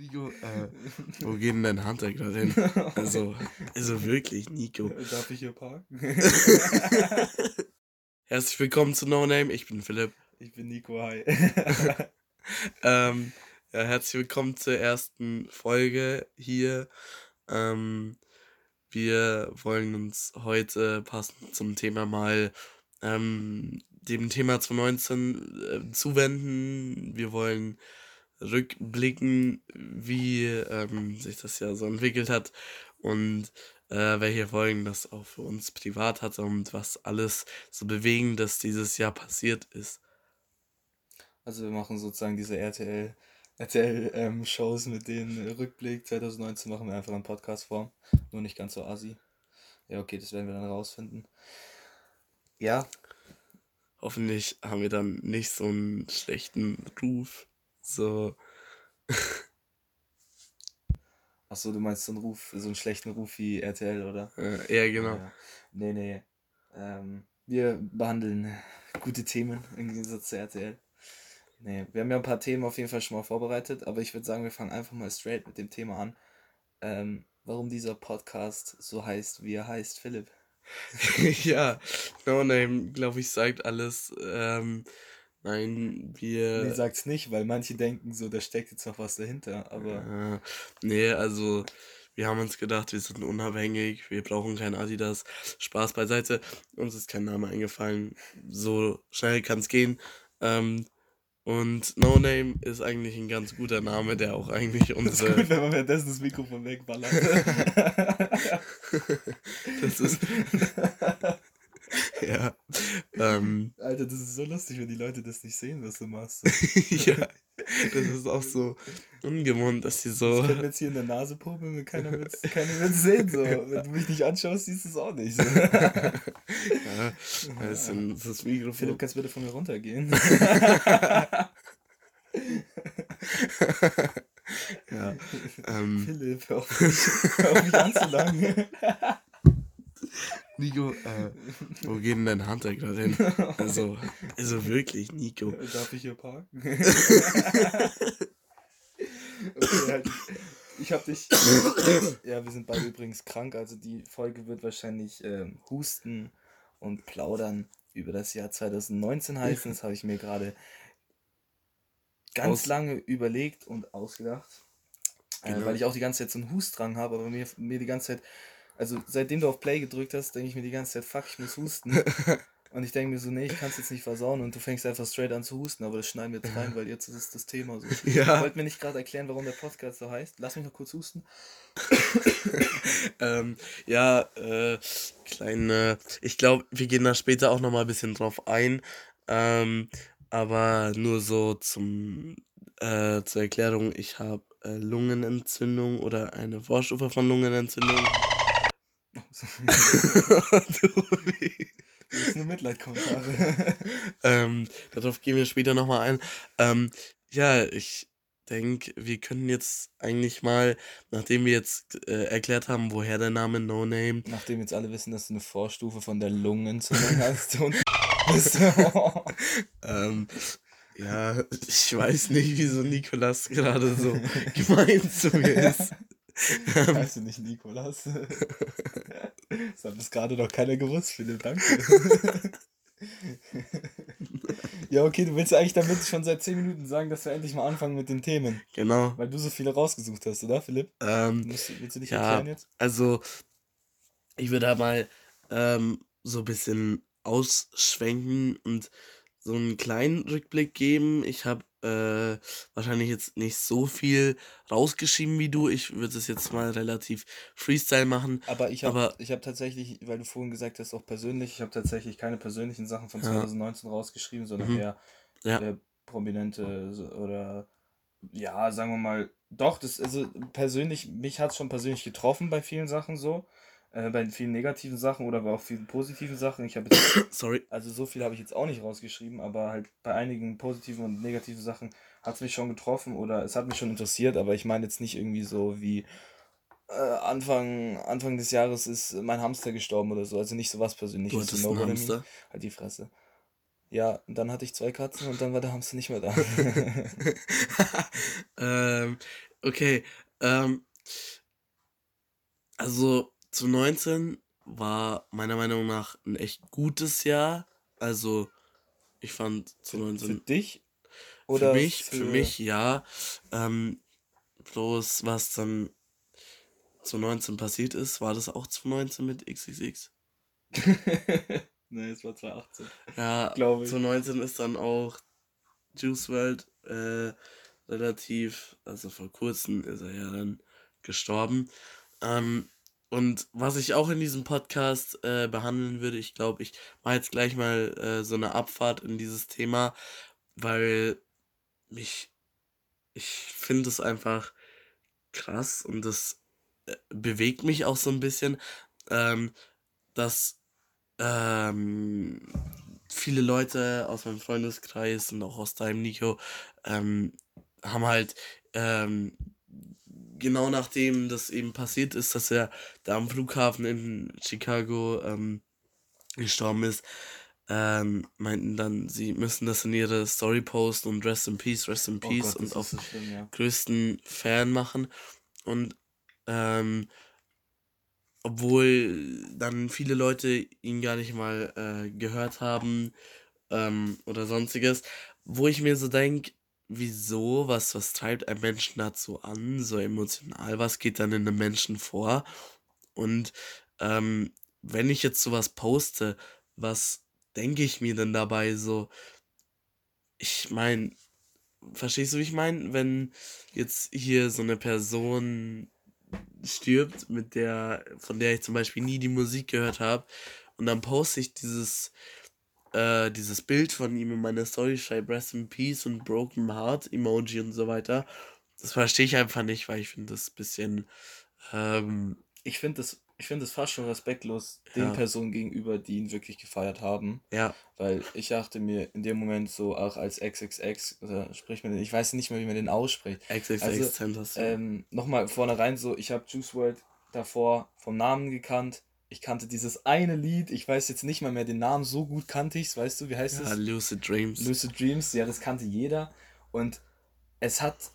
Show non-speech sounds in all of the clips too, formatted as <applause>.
Nico, äh, <laughs> wo geht denn dein Hunter gerade hin? Also, also wirklich, Nico. Darf ich hier parken? <laughs> Herzlich willkommen zu No Name, ich bin Philipp. Ich bin Nico, hi. <laughs> ähm, ja, herzlich willkommen zur ersten Folge hier. Ähm, wir wollen uns heute passend zum Thema mal ähm, dem Thema 2019 äh, zuwenden. Wir wollen rückblicken, wie ähm, sich das ja so entwickelt hat und äh, welche Folgen das auch für uns privat hatte und was alles so Bewegendes dieses Jahr passiert ist. Also wir machen sozusagen diese RTL, RTL-Shows ähm, mit den Rückblick 2019 machen wir einfach in Podcast-Form. Nur nicht ganz so assi. Ja, okay, das werden wir dann rausfinden. Ja. Hoffentlich haben wir dann nicht so einen schlechten Ruf. So. Achso, du meinst so einen Ruf, so einen schlechten Ruf wie RTL, oder? Äh, ja, genau. Ja. Nee, nee. Ähm, wir behandeln gute Themen im Gegensatz zu RTL. Nee, wir haben ja ein paar Themen auf jeden Fall schon mal vorbereitet, aber ich würde sagen, wir fangen einfach mal straight mit dem Thema an. Ähm, warum dieser Podcast so heißt, wie er heißt, Philipp. <laughs> ja, No Name, glaube ich, sagt alles. Ähm, nein, wir. Nee, sag's nicht, weil manche denken so, da steckt jetzt noch was dahinter, aber. Äh, nee, also, wir haben uns gedacht, wir sind unabhängig, wir brauchen kein Adidas. Spaß beiseite. Uns ist kein Name eingefallen. So schnell kann's gehen. Ähm, und No Name ist eigentlich ein ganz guter Name, der auch eigentlich unsere. Das ist gut, wenn man währenddessen das Mikrofon wegballert. <laughs> das ist. <laughs> <laughs> ja. Ähm, Alter, das ist so lustig, wenn die Leute das nicht sehen, was du machst. <laughs> ja, das ist auch so ungewohnt, dass die so. Ich kann jetzt hier in der Nase popeln und keiner wird es <laughs> keiner sehen. So. Wenn du mich nicht anschaust, siehst du es auch nicht. So. ja, das ist das Mikrofon. Philipp, kannst du bitte von mir runtergehen? ja. Ähm, Philipp, hör auf mich, hör auf mich anzulangen. Nico, äh, wo geht denn dein Hunter gerade hin? Also, also wirklich, Nico. Darf ich hier parken? <laughs> okay, halt. Ich hab dich. ja, wir sind beide übrigens krank, also die Folge wird wahrscheinlich ähm, Husten und Plaudern über das Jahr 2019 heißen. Das habe ich mir gerade ganz Aus lange überlegt und ausgedacht. Äh, genau. Äh, weil ich auch die ganze Zeit so einen Hustdrang habe, aber mir, mir die ganze Zeit also seitdem du auf Play gedrückt hast, denke ich mir die ganze Zeit, fuck, ich muss husten. <laughs> und ich denke mir so, nee, ich kann es jetzt nicht versauen und du fängst einfach straight an zu husten, aber das schneiden wir jetzt rein, weil jetzt ist das Thema so. <laughs> Ja. Ich wollte mir nicht gerade erklären, warum der Podcast so heißt. Lass mich noch kurz husten. <laughs> ähm, ja, äh, kleine, ich glaube, wir gehen da später auch nochmal ein bisschen drauf ein. Ähm, aber nur so zum, äh, zur Erklärung, ich habe äh, Lungenentzündung oder eine Vorstufe von Lungenentzündung. Das ist nur Mitleidkommentare. ähm, darauf gehen wir später nochmal ein. Ähm, ja, ich denke, wir können jetzt eigentlich mal, nachdem wir jetzt äh, erklärt haben, woher der Name No Name. Nachdem jetzt alle wissen, dass du eine Vorstufe von der Lungenentzündung hast und <laughs> ähm, ja, ich weiß nicht, wieso Nikolas gerade so <laughs> gemein zu mir ist. <laughs> Heißt du nicht Nikolas? <laughs> Das hat bis gerade noch keiner gewusst, Philipp, danke. <laughs> ja, okay, du willst eigentlich damit schon seit 10 Minuten sagen, dass wir endlich mal anfangen mit den Themen. Genau. Weil du so viele rausgesucht hast, oder, Philipp? Ähm, willst, willst du dich ja, erklären jetzt? Also, ich würde da mal ähm, so ein bisschen ausschwenken und so einen kleinen Rückblick geben. Ich habe äh, wahrscheinlich jetzt nicht so viel rausgeschrieben wie du. Ich würde es jetzt mal relativ Freestyle machen. Aber ich habe hab tatsächlich, weil du vorhin gesagt hast, auch persönlich, ich habe tatsächlich keine persönlichen Sachen von 2019 ja. rausgeschrieben, sondern mhm. eher, ja. eher prominente oder ja, sagen wir mal, doch, das, also persönlich, mich hat es schon persönlich getroffen bei vielen Sachen so äh, bei vielen negativen Sachen oder bei auch vielen positiven Sachen. Ich habe <coughs> Sorry. Also so viel habe ich jetzt auch nicht rausgeschrieben, aber halt bei einigen positiven und negativen Sachen hat es mich schon getroffen oder es hat mich schon interessiert, aber ich meine jetzt nicht irgendwie so wie äh, Anfang, Anfang des Jahres ist mein Hamster gestorben oder so. Also nicht so was Persönliches. Du hattest einen Hamster? Halt die Fresse. Ja, und dann hatte ich zwei Katzen und dann war der Hamster nicht mehr da. <laughs> ähm, Okay, ähm, also zu 19 war meiner Meinung nach ein echt gutes Jahr. Also ich fand zu 19. Für dich? Oder für mich, für, für mich ja. Ähm, bloß was dann zu 19 passiert ist, war das auch zu 19 mit XXX? <laughs> nee, es war 2018. Ja, glaube ich. Zu 19 ist dann auch Juice World äh, relativ, also vor kurzem ist er ja dann gestorben. Ähm, und was ich auch in diesem Podcast äh, behandeln würde, ich glaube, ich mache jetzt gleich mal äh, so eine Abfahrt in dieses Thema, weil mich, ich finde es einfach krass und das äh, bewegt mich auch so ein bisschen, ähm, dass ähm, viele Leute aus meinem Freundeskreis und auch aus deinem Nico ähm, haben halt ähm, genau nachdem das eben passiert ist, dass er da am Flughafen in Chicago ähm, gestorben ist, ähm, meinten dann, sie müssen das in ihre Story posten und Rest in Peace, Rest in oh Peace oh Gott, und auf so schlimm, ja. größten Fan machen. Und ähm, obwohl dann viele Leute ihn gar nicht mal äh, gehört haben ähm, oder sonstiges, wo ich mir so denke, wieso, was, was treibt ein Menschen dazu an, so emotional, was geht dann in einem Menschen vor? Und ähm, wenn ich jetzt sowas poste, was denke ich mir denn dabei so? Ich meine, verstehst du, wie ich meine? Wenn jetzt hier so eine Person stirbt, mit der, von der ich zum Beispiel nie die Musik gehört habe, und dann poste ich dieses äh, dieses Bild von ihm in meiner Story schreibe, Rest in Peace und Broken Heart Emoji und so weiter. Das verstehe ich einfach nicht, weil ich finde das ein bisschen. Ähm, ich finde das, ich finde das fast schon respektlos ja. den Personen gegenüber, die ihn wirklich gefeiert haben. Ja. Weil ich dachte mir in dem Moment so auch als XXX, oder spricht man den, ich weiß nicht mehr, wie man den ausspricht. XXX also, ähm, Nochmal vornherein so, ich habe Juice WRLD davor vom Namen gekannt ich kannte dieses eine Lied, ich weiß jetzt nicht mal mehr den Namen, so gut kannte ich es, weißt du, wie heißt es? Ja, Lucid Dreams. Lucid Dreams, ja, das kannte jeder. Und es hat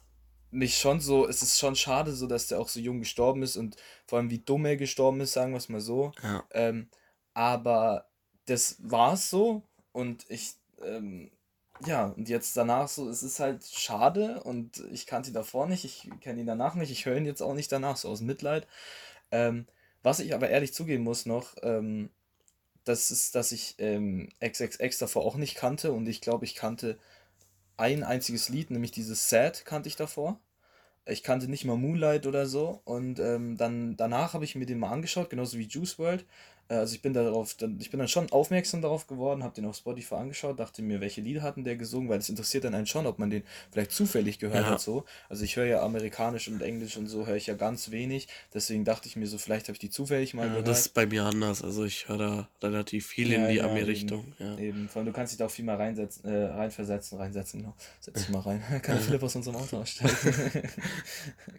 mich schon so, es ist schon schade, so dass der auch so jung gestorben ist und vor allem wie dumm er gestorben ist, sagen wir es mal so. Ja. Ähm, aber das war es so und ich, ähm, ja, und jetzt danach so, es ist halt schade und ich kannte ihn davor nicht, ich kenne ihn danach nicht, ich höre ihn jetzt auch nicht danach, so aus Mitleid. Ähm, was ich aber ehrlich zugeben muss noch, ähm, das ist, dass ich ähm, XXX davor auch nicht kannte und ich glaube, ich kannte ein einziges Lied, nämlich dieses Sad kannte ich davor. Ich kannte nicht mal Moonlight oder so und ähm, dann danach habe ich mir den mal angeschaut, genauso wie Juice World also ich bin darauf, ich bin dann schon aufmerksam darauf geworden, habe den auf Spotify angeschaut, dachte mir, welche Lieder hatten der gesungen, weil es interessiert dann einen schon, ob man den vielleicht zufällig gehört ja. hat so. Also ich höre ja amerikanisch und englisch und so höre ich ja ganz wenig, deswegen dachte ich mir so, vielleicht habe ich die zufällig mal ja, gehört. Das ist bei mir anders, also ich höre da relativ viel ja, in die ja, Ami-Richtung. Ja. Eben, vor allem, du kannst dich da auch viel mal reinsetzen, äh, reinversetzen, reinsetzen, genau. Setz dich mal rein. <laughs> Kann Philipp aus unserem Auto ausstellen. <laughs>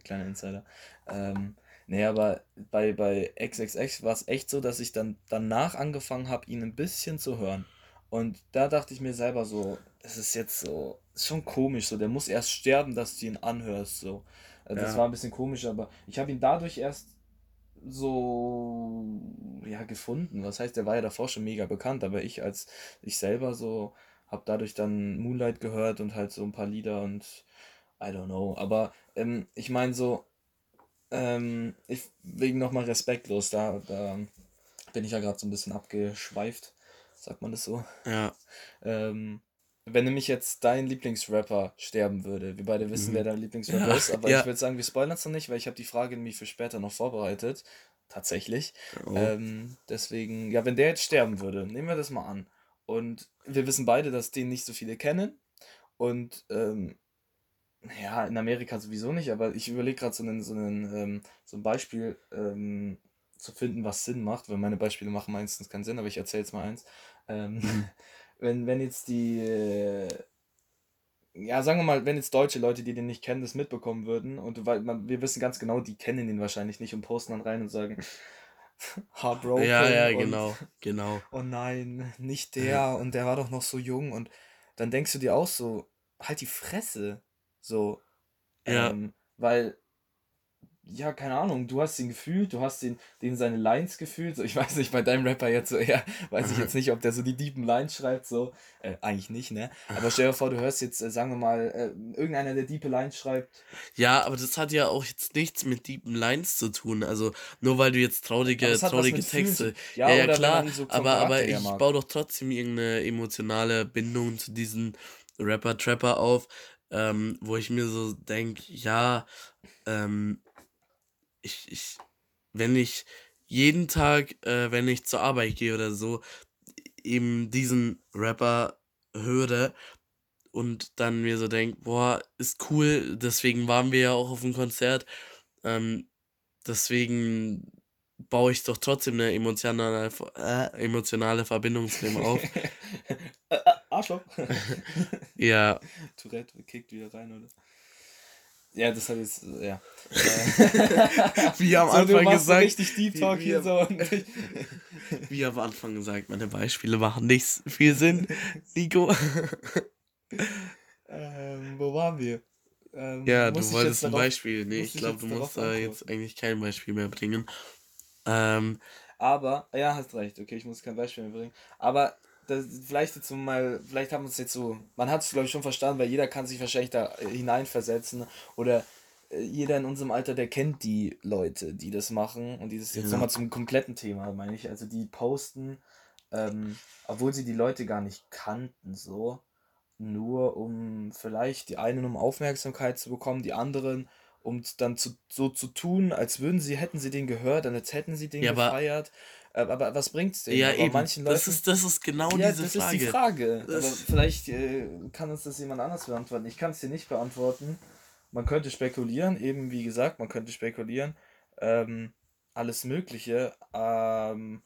Kleiner Insider. Ähm, Nee, aber bei, bei XXX war es echt so, dass ich dann danach angefangen habe, ihn ein bisschen zu hören. Und da dachte ich mir selber so, es ist jetzt so, ist schon komisch, so, der muss erst sterben, dass du ihn anhörst, so. Also das ja. war ein bisschen komisch, aber ich habe ihn dadurch erst so, ja, gefunden. Was heißt, der war ja davor schon mega bekannt, aber ich als, ich selber so, habe dadurch dann Moonlight gehört und halt so ein paar Lieder und I don't know. Aber ähm, ich meine so, ähm, ich, wegen nochmal respektlos, da, da bin ich ja gerade so ein bisschen abgeschweift, sagt man das so. Ja. Ähm, wenn nämlich jetzt dein Lieblingsrapper sterben würde, wir beide wissen, mhm. wer dein Lieblingsrapper ja. ist, aber ja. ich würde sagen, wir spoilern es noch nicht, weil ich habe die Frage nämlich für später noch vorbereitet. Tatsächlich. Oh. Ähm, deswegen, ja, wenn der jetzt sterben würde, nehmen wir das mal an. Und wir wissen beide, dass den nicht so viele kennen. Und ähm, ja, in Amerika sowieso nicht, aber ich überlege gerade so, einen, so, einen, ähm, so ein Beispiel ähm, zu finden, was Sinn macht, weil meine Beispiele machen meistens keinen Sinn, aber ich erzähle jetzt mal eins. Ähm, mhm. <laughs> wenn, wenn jetzt die, äh, ja, sagen wir mal, wenn jetzt deutsche Leute, die den nicht kennen, das mitbekommen würden und weil man, wir wissen ganz genau, die kennen ihn wahrscheinlich nicht und posten dann rein und sagen, <laughs> Heartbroken. Ja, ja, und, genau, <laughs> genau. Oh nein, nicht der ja. und der war doch noch so jung und dann denkst du dir auch so, halt die Fresse. So. Ja. Ähm, weil ja, keine Ahnung, du hast ihn gefühlt, du hast den, den seine Lines gefühlt. So, ich <laughs> weiß nicht, bei deinem Rapper jetzt so eher, weiß ich jetzt nicht, ob der so die deepen Lines schreibt, so. Äh, eigentlich nicht, ne? Aber stell dir vor, du hörst jetzt, äh, sagen wir mal, äh, irgendeiner, der diepe Lines schreibt. Ja, aber das hat ja auch jetzt nichts mit deepen Lines zu tun. Also, nur weil du jetzt traurige, traurige Texte. Ja, ja, ja klar, so aber, aber ich baue doch trotzdem irgendeine emotionale Bindung zu diesem Rapper, Trapper auf, ähm, wo ich mir so denke, ja, ähm, ich, ich, wenn ich jeden Tag, äh, wenn ich zur Arbeit gehe oder so, eben diesen Rapper höre und dann mir so denke, boah, ist cool, deswegen waren wir ja auch auf dem Konzert. Ähm, deswegen baue ich doch trotzdem eine emotionale, äh, emotionale Verbindung zu dem auf. <laughs> Arschloch. <laughs> ja. <laughs> Tourette kickt wieder rein, oder? Ja, das hat jetzt, ja. <laughs> wie am so, Anfang gesagt. So richtig Deep Talk hier so. wie am Anfang gesagt, meine Beispiele machen nicht viel Sinn, Nico. ähm, wo waren wir? Ähm, ja, du wolltest ein Beispiel. Nee, ich glaube, du musst da jetzt eigentlich kein Beispiel mehr bringen. Ähm, aber, ja, hast recht, okay, ich muss kein Beispiel mehr bringen. Aber das, vielleicht jetzt mal, vielleicht haben wir es jetzt so, man hat es glaube ich schon verstanden, weil jeder kann sich wahrscheinlich da äh, hineinversetzen oder äh, jeder in unserem Alter, der kennt die Leute, die das machen und dieses jetzt ja. nochmal zum kompletten Thema, meine ich, also die posten, ähm, obwohl sie die Leute gar nicht kannten, so, nur um vielleicht die einen um Aufmerksamkeit zu bekommen, die anderen um dann zu, so zu tun, als würden sie, hätten sie den gehört, als hätten sie den ja, gefeiert. Aber, aber was bringt's denn? Ja, aber eben. Manchen Leuten, das, ist, das ist genau ja, diese das Frage. Das ist die Frage. Das aber vielleicht äh, kann uns das jemand anders beantworten. Ich kann es dir nicht beantworten. Man könnte spekulieren, eben wie gesagt, man könnte spekulieren. Ähm, alles Mögliche. Ähm,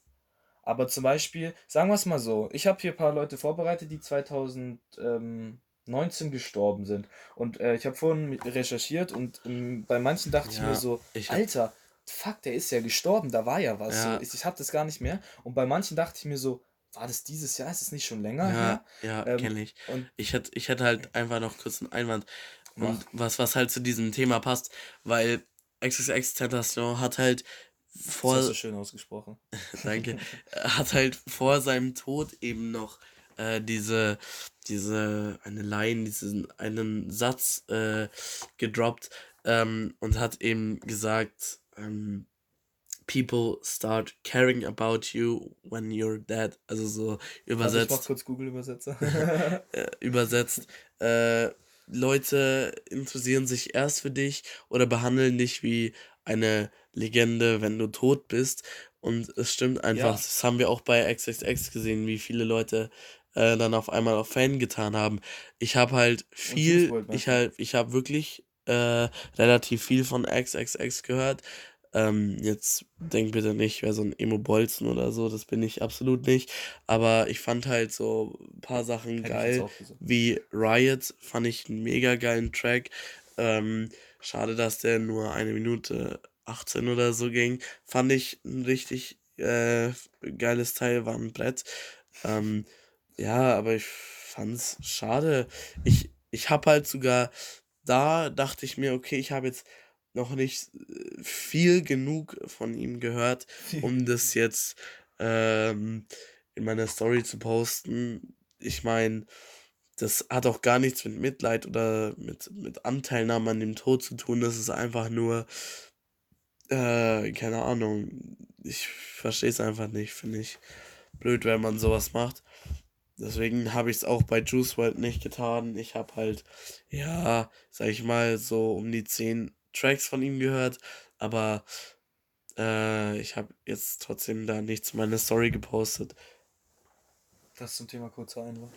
aber zum Beispiel, sagen wir es mal so, ich habe hier ein paar Leute vorbereitet, die 2000. Ähm, 19 gestorben sind. Und äh, ich habe vorhin recherchiert und ähm, bei manchen dachte ja, ich mir so, ich Alter, fuck, der ist ja gestorben, da war ja was. Ja. So, ich ich habe das gar nicht mehr. Und bei manchen dachte ich mir so, war das dieses Jahr? Ist es nicht schon länger ja? Ja, ähm, kenne ich. Und ich hätte ich hätt halt einfach noch kurz einen Einwand. Und was, was halt zu diesem Thema passt, weil XXX Tentation hat halt vor. Das hast du schön ausgesprochen. <laughs> danke. hat halt vor seinem Tod eben noch äh, diese, diese, eine Line, diesen einen Satz äh, gedroppt ähm, und hat eben gesagt, ähm, People start caring about you when you're dead. Also so übersetzt. Also ich mach kurz Google-Übersetzer. <laughs> <laughs> äh, übersetzt. Äh, Leute interessieren sich erst für dich oder behandeln dich wie eine Legende, wenn du tot bist. Und es stimmt einfach. Ja. Das haben wir auch bei XXX gesehen, wie viele Leute äh, dann auf einmal auf Fan getan haben. Ich habe halt viel, ich halt, ich habe wirklich äh, relativ viel von XXX gehört. Ähm, jetzt denk bitte nicht, wer so ein Emo-Bolzen oder so, das bin ich absolut nicht. Aber ich fand halt so ein paar Sachen Hätte geil, wie Riot, fand ich einen mega geilen Track. Ähm, schade, dass der nur eine Minute 18 oder so ging. Fand ich ein richtig äh, geiles Teil, war ein Brett. Ähm, ja, aber ich fand's schade. Ich, ich habe halt sogar, da dachte ich mir, okay, ich habe jetzt noch nicht äh, viel genug von ihm gehört, <laughs> um das jetzt ähm, in meiner Story zu posten. Ich meine, das hat auch gar nichts mit Mitleid oder mit, mit Anteilnahme an dem Tod zu tun. Das ist einfach nur, äh, keine Ahnung. Ich verstehe es einfach nicht, finde ich blöd, wenn man sowas macht. Deswegen habe ich es auch bei Juice WRLD nicht getan. Ich habe halt, ja, sag ich mal, so um die 10 Tracks von ihm gehört. Aber äh, ich habe jetzt trotzdem da nichts meine Story gepostet. Das zum Thema kurzer Einwand.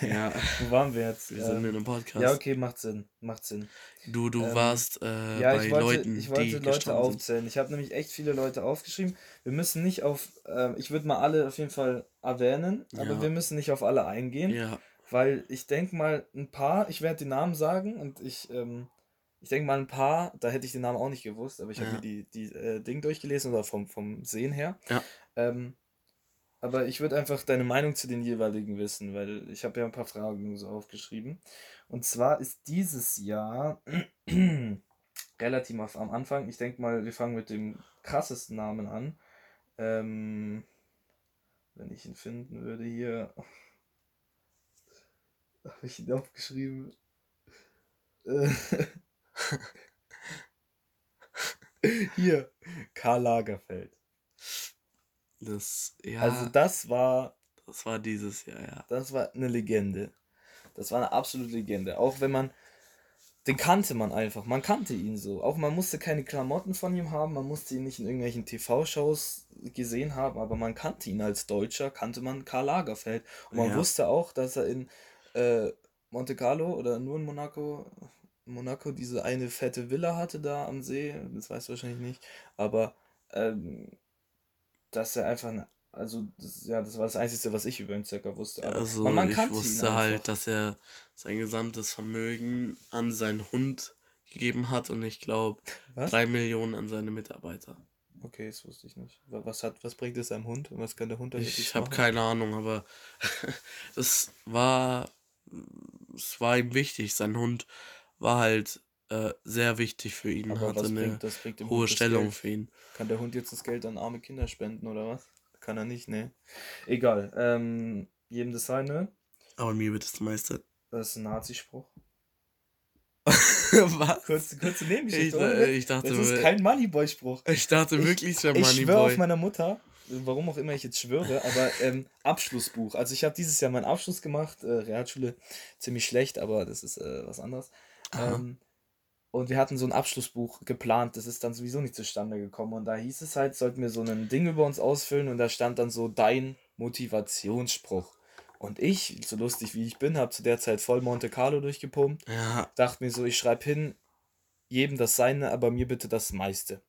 ja. <laughs> Wo waren wir jetzt? Wir sind ähm, in einem Podcast. Ja, okay, macht Sinn. Macht Sinn. Du, du ähm, warst äh, ja, bei ich wollte, Leuten, ich wollte die Leute aufzählen. Ich habe nämlich echt viele Leute aufgeschrieben. Wir müssen nicht auf, äh, ich würde mal alle auf jeden Fall erwähnen, aber ja. wir müssen nicht auf alle eingehen. Ja. Weil ich denke mal, ein paar, ich werde die Namen sagen und ich, ähm, ich denke mal ein paar, da hätte ich den Namen auch nicht gewusst, aber ich ja. habe mir die, die äh, Ding durchgelesen oder vom, vom Sehen her. Ja. Ähm, aber ich würde einfach deine Meinung zu den jeweiligen wissen, weil ich habe ja ein paar Fragen so aufgeschrieben. Und zwar ist dieses Jahr <clears throat> relativ am Anfang. Ich denke mal, wir fangen mit dem krassesten Namen an. Ähm, wenn ich ihn finden würde hier. <laughs> Habe ich ihn aufgeschrieben? <laughs> <laughs> Hier, Karl Lagerfeld. Das, ja. Also das war. Das war dieses Jahr, ja. Das war eine Legende. Das war eine absolute Legende. Auch wenn man. Den kannte man einfach. Man kannte ihn so. Auch man musste keine Klamotten von ihm haben, man musste ihn nicht in irgendwelchen TV-Shows gesehen haben, aber man kannte ihn als Deutscher, kannte man Karl Lagerfeld. Und man ja. wusste auch, dass er in äh, Monte Carlo oder nur in Monaco, Monaco diese eine fette Villa hatte da am See. Das weißt du wahrscheinlich nicht. Aber ähm, dass er einfach ein also, das, ja, das war das Einzige, was ich über ihn circa wusste. Aber also, man, man ich wusste halt, dass er sein gesamtes Vermögen an seinen Hund gegeben hat und ich glaube drei Millionen an seine Mitarbeiter. Okay, das wusste ich nicht. Was, hat, was bringt es seinem Hund? Was kann der Hund damit Ich habe keine Ahnung, aber <laughs> das war, es war ihm wichtig. Sein Hund war halt äh, sehr wichtig für ihn, aber hatte eine bringt, hohe Stellung für ihn. Kann der Hund jetzt das Geld an arme Kinder spenden oder was? Kann er nicht, ne? Egal. Ähm, jedem das seine. Aber mir wird das meiste. Das ist ein Nazispruch. <laughs> Was? Kurze, kurze Nebengeschichte, ich, oder? Ich dachte, das ist kein Moneyboy-Spruch. Ich dachte wirklich, es wäre Moneyboy. Ich schwöre auf meiner Mutter, warum auch immer ich jetzt schwöre, aber ähm, Abschlussbuch. Also ich habe dieses Jahr meinen Abschluss gemacht, äh, Realschule, ziemlich schlecht, aber das ist äh, was anderes. Ähm, und wir hatten so ein Abschlussbuch geplant, das ist dann sowieso nicht zustande gekommen. Und da hieß es halt, sollten wir so ein Ding über uns ausfüllen und da stand dann so dein Motivationsspruch. Und ich, so lustig wie ich bin, habe zu der Zeit voll Monte Carlo durchgepumpt. Ja. Dachte mir so, ich schreibe hin, jedem das Seine, aber mir bitte das meiste.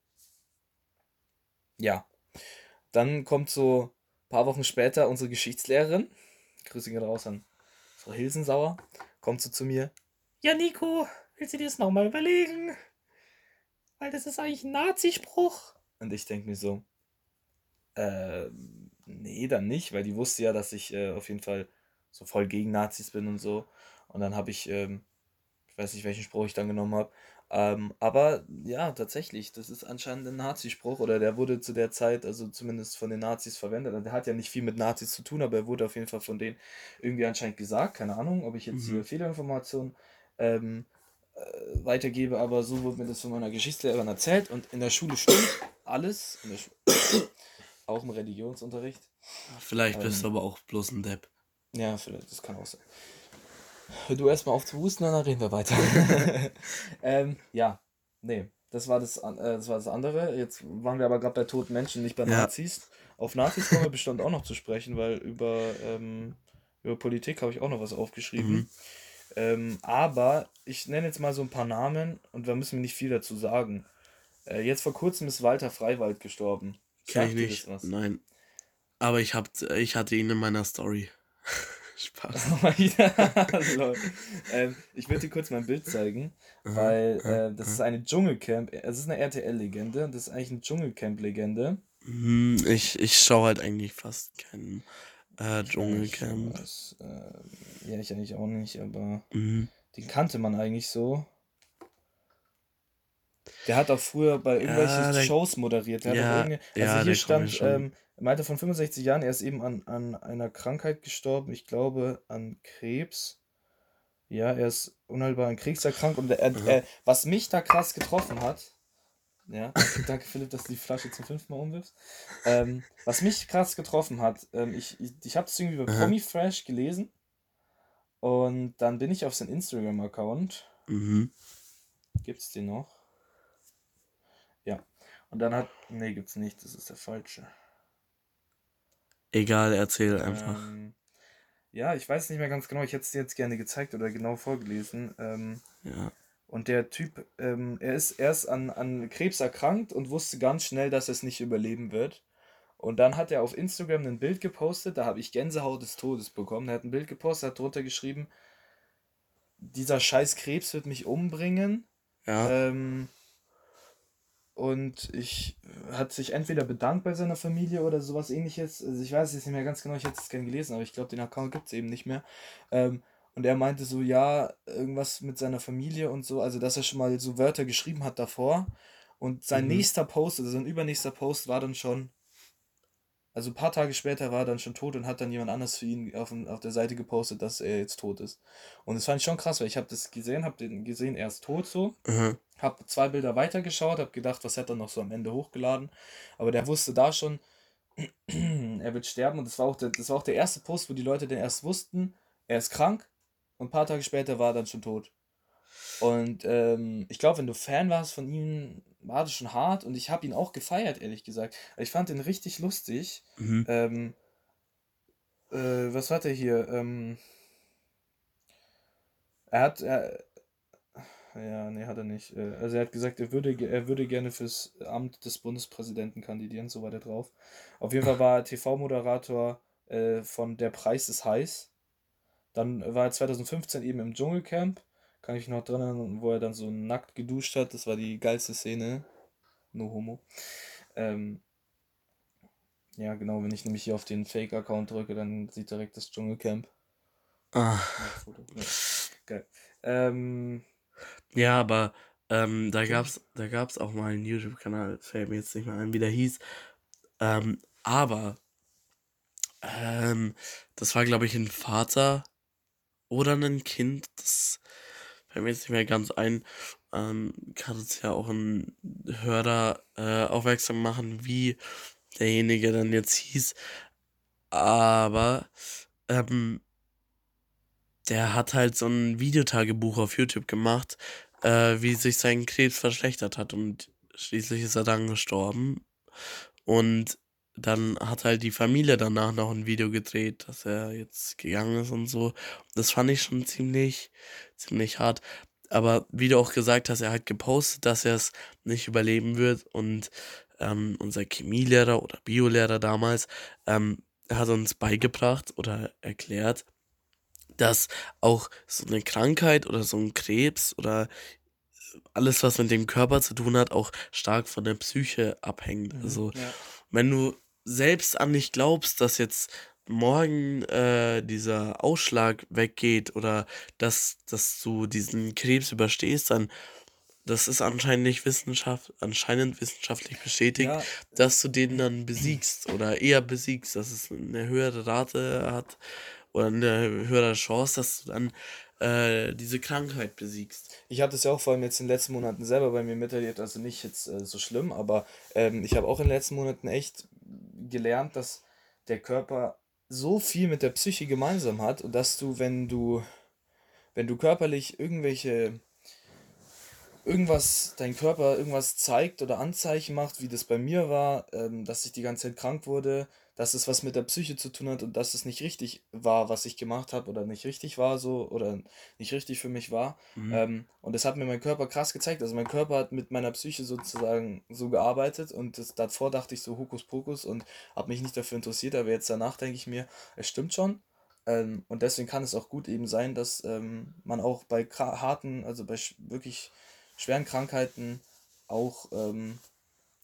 Ja. Dann kommt so ein paar Wochen später unsere Geschichtslehrerin, Grüße gehen raus an Frau Hilsensauer, kommt so zu mir. Ja, Nico, willst du dir das nochmal überlegen? Weil das ist eigentlich ein Nazispruch. Und ich denke mir so, äh, nee, dann nicht, weil die wusste ja, dass ich äh, auf jeden Fall so voll gegen Nazis bin und so. Und dann habe ich, ähm, ich weiß nicht, welchen Spruch ich dann genommen habe. Ähm, aber ja, tatsächlich, das ist anscheinend ein Nazispruch oder der wurde zu der Zeit, also zumindest von den Nazis verwendet. Und der hat ja nicht viel mit Nazis zu tun, aber er wurde auf jeden Fall von denen irgendwie anscheinend gesagt. Keine Ahnung, ob ich jetzt mhm. hier Fehlinformationen ähm, äh, weitergebe, aber so wurde mir das von meiner Geschichtslehrerin erzählt und in der Schule stimmt alles, Schule, auch im Religionsunterricht. Vielleicht bist ähm, du aber auch bloß ein Depp. Ja, vielleicht, das kann auch sein. Hör du erstmal auf zu husten dann reden wir weiter. <laughs> ähm, ja, nee, das war das, äh, das war das andere. Jetzt waren wir aber gerade bei toten Menschen, nicht bei ja. Nazis. Auf Nazis kommen wir bestimmt auch noch zu sprechen, weil über, ähm, über Politik habe ich auch noch was aufgeschrieben. Mhm. Ähm, aber ich nenne jetzt mal so ein paar Namen und da müssen wir nicht viel dazu sagen. Äh, jetzt vor kurzem ist Walter Freiwald gestorben. Kenn ich nicht. Nein. Aber ich, hab, ich hatte ihn in meiner Story. <laughs> Spaß. <laughs> <laughs> ähm, ich würde dir kurz mein Bild zeigen, weil äh, das ist eine Dschungelcamp, es ist eine RTL-Legende, das ist eigentlich eine Dschungelcamp-Legende. Hm, ich, ich schaue halt eigentlich fast keinen äh, Dschungelcamp. äh, ja, ich eigentlich auch nicht, aber mhm. den kannte man eigentlich so. Der hat auch früher bei irgendwelchen ja, der, Shows moderiert. Der ja, also ja, hier stand, ähm, im Alter von 65 Jahren, er ist eben an, an einer Krankheit gestorben, ich glaube an Krebs. Ja, er ist unheilbar an Krebs erkrankt und er, äh, was mich da krass getroffen hat, ja, danke, danke, Philipp, dass du die Flasche zum fünften Mal umwirfst. Ähm, was mich krass getroffen hat, ähm, ich, ich, ich habe es irgendwie bei Promi Fresh gelesen und dann bin ich auf sein Instagram-Account. Mhm. Gibt's den noch? Ja. Und dann hat. Nee, gibt's nicht, das ist der falsche. Egal, erzähl einfach. Ähm, ja, ich weiß nicht mehr ganz genau, ich hätte es dir jetzt gerne gezeigt oder genau vorgelesen. Ähm, ja. Und der Typ, ähm, er ist erst an, an Krebs erkrankt und wusste ganz schnell, dass er es nicht überleben wird. Und dann hat er auf Instagram ein Bild gepostet, da habe ich Gänsehaut des Todes bekommen. Er hat ein Bild gepostet, hat drunter geschrieben, dieser scheiß Krebs wird mich umbringen. Ja. Ähm, und ich hat sich entweder bedankt bei seiner Familie oder sowas ähnliches. Also ich weiß es nicht mehr ganz genau, ich hätte es gerne gelesen, aber ich glaube, den Account gibt es eben nicht mehr. Ähm, Und er meinte so, ja, irgendwas mit seiner Familie und so, also dass er schon mal so Wörter geschrieben hat davor. Und sein mhm. nächster Post, also sein übernächster Post war dann schon, also ein paar Tage später war er dann schon tot und hat dann jemand anders für ihn auf, auf der Seite gepostet, dass er jetzt tot ist. Und das fand ich schon krass, weil ich habe das gesehen, habe den gesehen, er ist tot so. Mhm. Habe zwei Bilder weitergeschaut, habe gedacht, was hat er noch so am Ende hochgeladen. Aber der wusste da schon, <clears throat> er wird sterben. Und das war, auch der, das war auch der erste Post, wo die Leute dann erst wussten, er ist krank. Und ein paar Tage später war er dann schon tot. Und ähm, ich glaube, wenn du Fan warst von ihm, war das schon hart. Und ich habe ihn auch gefeiert, ehrlich gesagt. Ich fand ihn richtig lustig. Mhm. Ähm, äh, was hat er hier? Ähm, er hat, er, ja, nee, hat er nicht. Äh, also er hat gesagt, er würde, er würde gerne fürs Amt des Bundespräsidenten kandidieren, so war der drauf. Auf jeden Fall war er TV-Moderator äh, von Der Preis ist heiß. Dann war er 2015 eben im Dschungelcamp. Kann ich mich noch dran erinnern, wo er dann so nackt geduscht hat. Das war die geilste Szene. No homo. Ähm, ja, genau, wenn ich nämlich hier auf den Fake-Account drücke, dann sieht direkt das Dschungelcamp. Ah. Ja, geil. Ähm, ja, aber ähm, da gab's, da gab's auch mal einen YouTube-Kanal, fällt mir jetzt nicht mehr ein, wie der hieß. Ähm, aber ähm, das war, glaube ich, ein Vater oder ein Kind. Das fällt mir jetzt nicht mehr ganz ein. Ähm, kann uns ja auch ein Hörer äh, aufmerksam machen, wie derjenige dann jetzt hieß. Aber ähm, der hat halt so ein Videotagebuch auf YouTube gemacht, äh, wie sich sein Krebs verschlechtert hat und schließlich ist er dann gestorben. Und dann hat halt die Familie danach noch ein Video gedreht, dass er jetzt gegangen ist und so. Das fand ich schon ziemlich, ziemlich hart. Aber wie du auch gesagt hast, er hat gepostet, dass er es nicht überleben wird. Und ähm, unser Chemielehrer oder Biolehrer damals ähm, hat uns beigebracht oder erklärt, dass auch so eine Krankheit oder so ein Krebs oder alles, was mit dem Körper zu tun hat, auch stark von der Psyche abhängt. Mhm, also, ja. wenn du selbst an dich glaubst, dass jetzt morgen äh, dieser Ausschlag weggeht oder dass, dass du diesen Krebs überstehst, dann das ist anscheinend nicht Wissenschaft, anscheinend wissenschaftlich bestätigt, ja. dass du den dann besiegst oder eher besiegst, dass es eine höhere Rate hat oder eine höhere Chance, dass du dann äh, diese Krankheit besiegst. Ich habe das ja auch vor allem jetzt in den letzten Monaten selber bei mir miterlebt, also nicht jetzt äh, so schlimm, aber ähm, ich habe auch in den letzten Monaten echt gelernt, dass der Körper so viel mit der Psyche gemeinsam hat und dass du, wenn du, wenn du körperlich irgendwelche irgendwas, dein Körper irgendwas zeigt oder Anzeichen macht, wie das bei mir war, ähm, dass ich die ganze Zeit krank wurde, dass es was mit der Psyche zu tun hat und dass es nicht richtig war, was ich gemacht habe oder nicht richtig war so oder nicht richtig für mich war. Mhm. Ähm, und das hat mir mein Körper krass gezeigt. Also mein Körper hat mit meiner Psyche sozusagen so gearbeitet und das, davor dachte ich so Hokuspokus und habe mich nicht dafür interessiert, aber jetzt danach denke ich mir, es stimmt schon. Ähm, und deswegen kann es auch gut eben sein, dass ähm, man auch bei harten, also bei wirklich schweren Krankheiten auch ähm,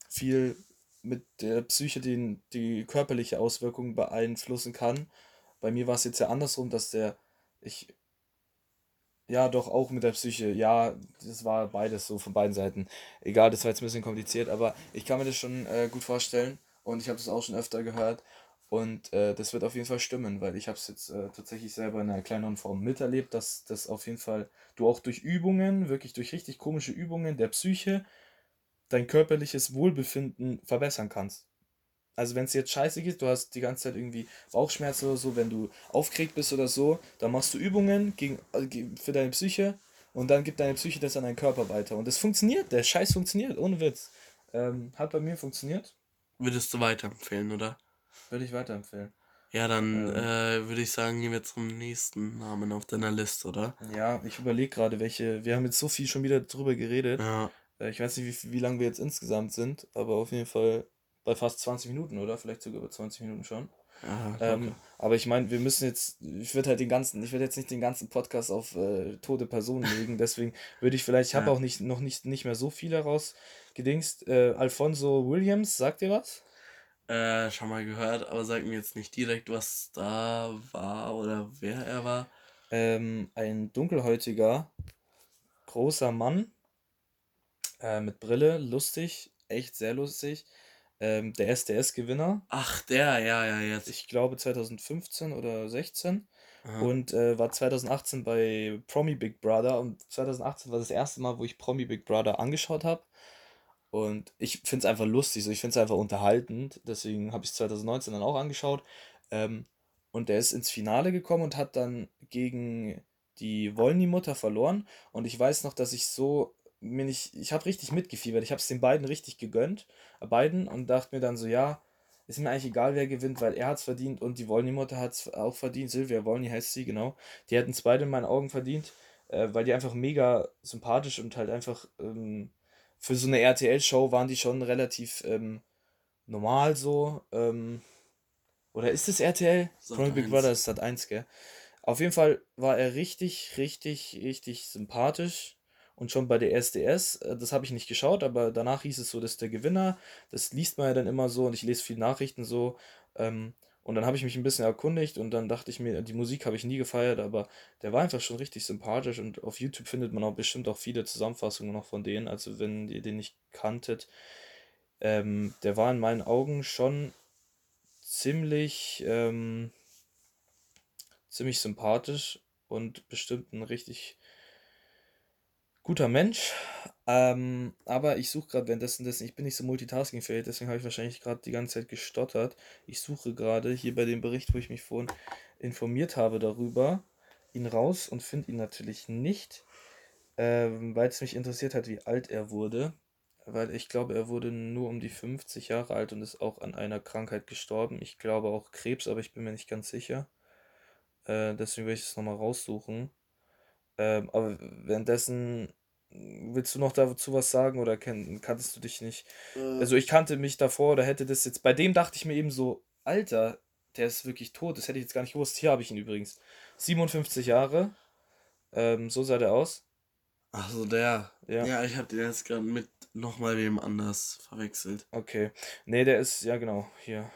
viel mit der Psyche den, die körperliche Auswirkung beeinflussen kann. Bei mir war es jetzt ja andersrum, dass der, ich, ja, doch auch mit der Psyche, ja, das war beides so von beiden Seiten. Egal, das war jetzt ein bisschen kompliziert, aber ich kann mir das schon äh, gut vorstellen und ich habe das auch schon öfter gehört und äh, das wird auf jeden Fall stimmen, weil ich habe es jetzt äh, tatsächlich selber in einer kleineren Form miterlebt, dass das auf jeden Fall du auch durch Übungen, wirklich durch richtig komische Übungen der Psyche dein körperliches Wohlbefinden verbessern kannst. Also wenn es jetzt scheiße geht, du hast die ganze Zeit irgendwie Bauchschmerzen oder so, wenn du aufgeregt bist oder so, dann machst du Übungen gegen, äh, für deine Psyche und dann gibt deine Psyche das an deinen Körper weiter. Und das funktioniert, der Scheiß funktioniert, ohne Witz. Ähm, hat bei mir funktioniert. Würdest du weiterempfehlen, oder? Würde ich weiterempfehlen. Ja, dann ähm, äh, würde ich sagen, gehen wir zum nächsten Namen auf deiner Liste, oder? Ja, ich überlege gerade, welche. Wir haben jetzt so viel schon wieder drüber geredet. Ja. Äh, ich weiß nicht, wie, wie lange wir jetzt insgesamt sind, aber auf jeden Fall bei fast 20 Minuten, oder? Vielleicht sogar über 20 Minuten schon. Aha, ähm, aber ich meine, wir müssen jetzt, ich würde halt den ganzen, ich würde jetzt nicht den ganzen Podcast auf äh, tote Personen <laughs> legen, deswegen würde ich vielleicht, ich habe ja. auch nicht, noch nicht, nicht mehr so viel heraus gedingst. Äh, Alfonso Williams, sagt ihr was? Äh, schon mal gehört, aber sag mir jetzt nicht direkt, was da war oder wer er war. Ähm, ein dunkelhäutiger, großer Mann äh, mit Brille, lustig, echt sehr lustig. Ähm, der SDS-Gewinner. Ach, der, ja, ja, jetzt. Ich glaube 2015 oder 16. Aha. Und äh, war 2018 bei Promi Big Brother. Und 2018 war das erste Mal, wo ich Promi Big Brother angeschaut habe. Und ich finde es einfach lustig, so ich finde es einfach unterhaltend. Deswegen habe ich es 2019 dann auch angeschaut. Ähm, und der ist ins Finale gekommen und hat dann gegen die Wollny-Mutter verloren. Und ich weiß noch, dass ich so mir nicht, ich habe richtig mitgefiebert. Ich habe es den beiden richtig gegönnt, beiden, und dachte mir dann so, ja, ist mir eigentlich egal, wer gewinnt, weil er hat es verdient und die Wollny-Mutter hat es auch verdient. Silvia Wollny heißt sie, genau. Die hätten es beide in meinen Augen verdient, äh, weil die einfach mega sympathisch und halt einfach ähm, für so eine RTL-Show waren die schon relativ ähm, normal so. Ähm, oder ist es RTL? Sat Big Brother ist Sat 1, gell? Auf jeden Fall war er richtig, richtig, richtig sympathisch und schon bei der SDS, äh, das habe ich nicht geschaut, aber danach hieß es so, dass der Gewinner, das liest man ja dann immer so und ich lese viele Nachrichten so. Ähm, und dann habe ich mich ein bisschen erkundigt und dann dachte ich mir, die Musik habe ich nie gefeiert, aber der war einfach schon richtig sympathisch und auf YouTube findet man auch bestimmt auch viele Zusammenfassungen noch von denen, also wenn ihr den nicht kanntet. Ähm, der war in meinen Augen schon ziemlich, ähm, ziemlich sympathisch und bestimmt ein richtig guter Mensch. Ähm, aber ich suche gerade währenddessen, dessen, ich bin nicht so multitaskingfähig, deswegen habe ich wahrscheinlich gerade die ganze Zeit gestottert. Ich suche gerade hier bei dem Bericht, wo ich mich vorhin informiert habe darüber, ihn raus und finde ihn natürlich nicht, ähm, weil es mich interessiert hat, wie alt er wurde. Weil ich glaube, er wurde nur um die 50 Jahre alt und ist auch an einer Krankheit gestorben. Ich glaube auch Krebs, aber ich bin mir nicht ganz sicher. Äh, deswegen werde ich es nochmal raussuchen. Ähm, aber währenddessen Willst du noch dazu was sagen oder kenn, kanntest du dich nicht? Äh. Also ich kannte mich davor oder hätte das jetzt. Bei dem dachte ich mir eben so, Alter, der ist wirklich tot. Das hätte ich jetzt gar nicht gewusst. Hier habe ich ihn übrigens. 57 Jahre. Ähm, so sah der aus. Achso, der. Ja, ja ich habe den jetzt gerade mit nochmal wem anders verwechselt. Okay. Nee, der ist, ja genau, hier.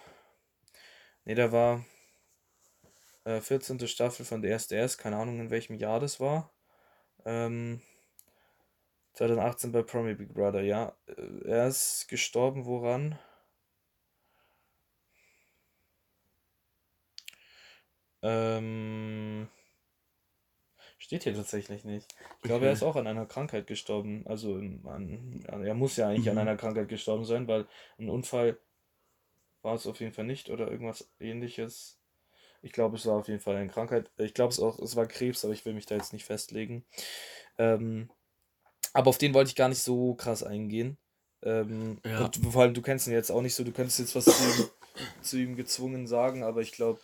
Nee, der war äh, 14. Staffel von der SDS. Keine Ahnung, in welchem Jahr das war. Ähm, 2018 bei Promi Big Brother, ja. Äh, er ist gestorben, woran? Ähm, steht hier tatsächlich nicht. Ich glaube, okay. er ist auch an einer Krankheit gestorben. Also, an, er muss ja eigentlich mhm. an einer Krankheit gestorben sein, weil ein Unfall war es auf jeden Fall nicht oder irgendwas ähnliches. Ich glaube, es war auf jeden Fall eine Krankheit. Ich glaube es auch, es war Krebs, aber ich will mich da jetzt nicht festlegen. Ähm, aber auf den wollte ich gar nicht so krass eingehen. Ähm, ja. Und vor allem, du kennst ihn jetzt auch nicht so, du könntest jetzt was zu ihm, zu ihm gezwungen sagen, aber ich glaube,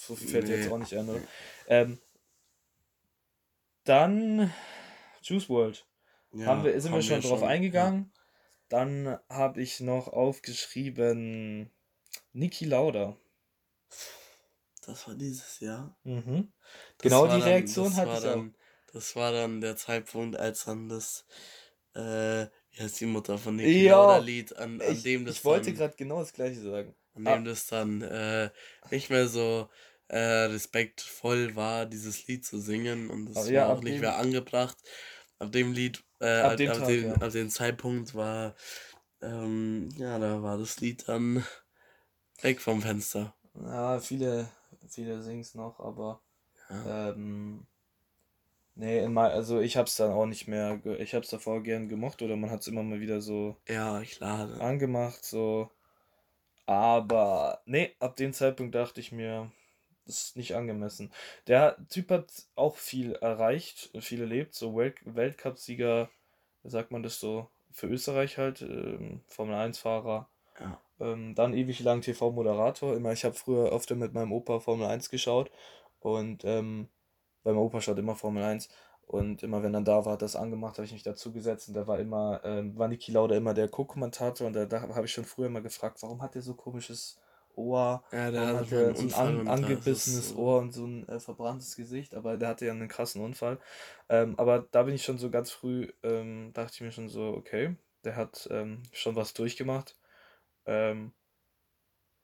so viel fällt nee. dir jetzt auch nicht ein, oder? Ähm, dann Juice World. Ja, haben wir, sind wir schon wir drauf schon, eingegangen. Ja. Dann habe ich noch aufgeschrieben Niki Lauda. Das war dieses Jahr. Mhm. Genau die Reaktion hatte ich auch. Das war dann der Zeitpunkt, als dann das, äh, wie heißt die Mutter von Niki ja, Lied, an, an ich, dem das Ich wollte gerade genau das gleiche sagen. An dem ah. das dann äh, nicht mehr so äh, respektvoll war, dieses Lied zu singen und das ja, war auch nicht mehr angebracht. Ab dem Lied, äh, ab, dem ab, Tag, dem, ja. ab dem Zeitpunkt war, ähm, ja, da war das Lied dann weg vom Fenster. Ja, viele, viele singen es noch, aber ja. ähm, Nee, in mein, also ich hab's dann auch nicht mehr, ich hab's davor gern gemocht oder man hat's immer mal wieder so ja, klar. angemacht, so. Aber nee, ab dem Zeitpunkt dachte ich mir, das ist nicht angemessen. Der Typ hat auch viel erreicht, viel erlebt, so Welt Weltcup-Sieger, sagt man das so, für Österreich halt, ähm, Formel 1-Fahrer. Ja. Ähm, dann ewig lang TV-Moderator. Immer, ich habe früher öfter mit meinem Opa Formel 1 geschaut. Und ähm, weil mein Opa schaut immer Formel 1 und immer wenn dann da war, hat das angemacht, habe ich mich dazu gesetzt. Und da war immer, ähm, war Niki Lauda immer der Co-Kommentator. Und da, da habe ich schon früher mal gefragt, warum hat der so komisches Ohr, ja, der hat, hat der so ein an, angebissenes so. Ohr und so ein äh, verbranntes Gesicht, aber der hatte ja einen krassen Unfall. Ähm, aber da bin ich schon so ganz früh, ähm, dachte ich mir schon so, okay, der hat ähm, schon was durchgemacht. Ähm,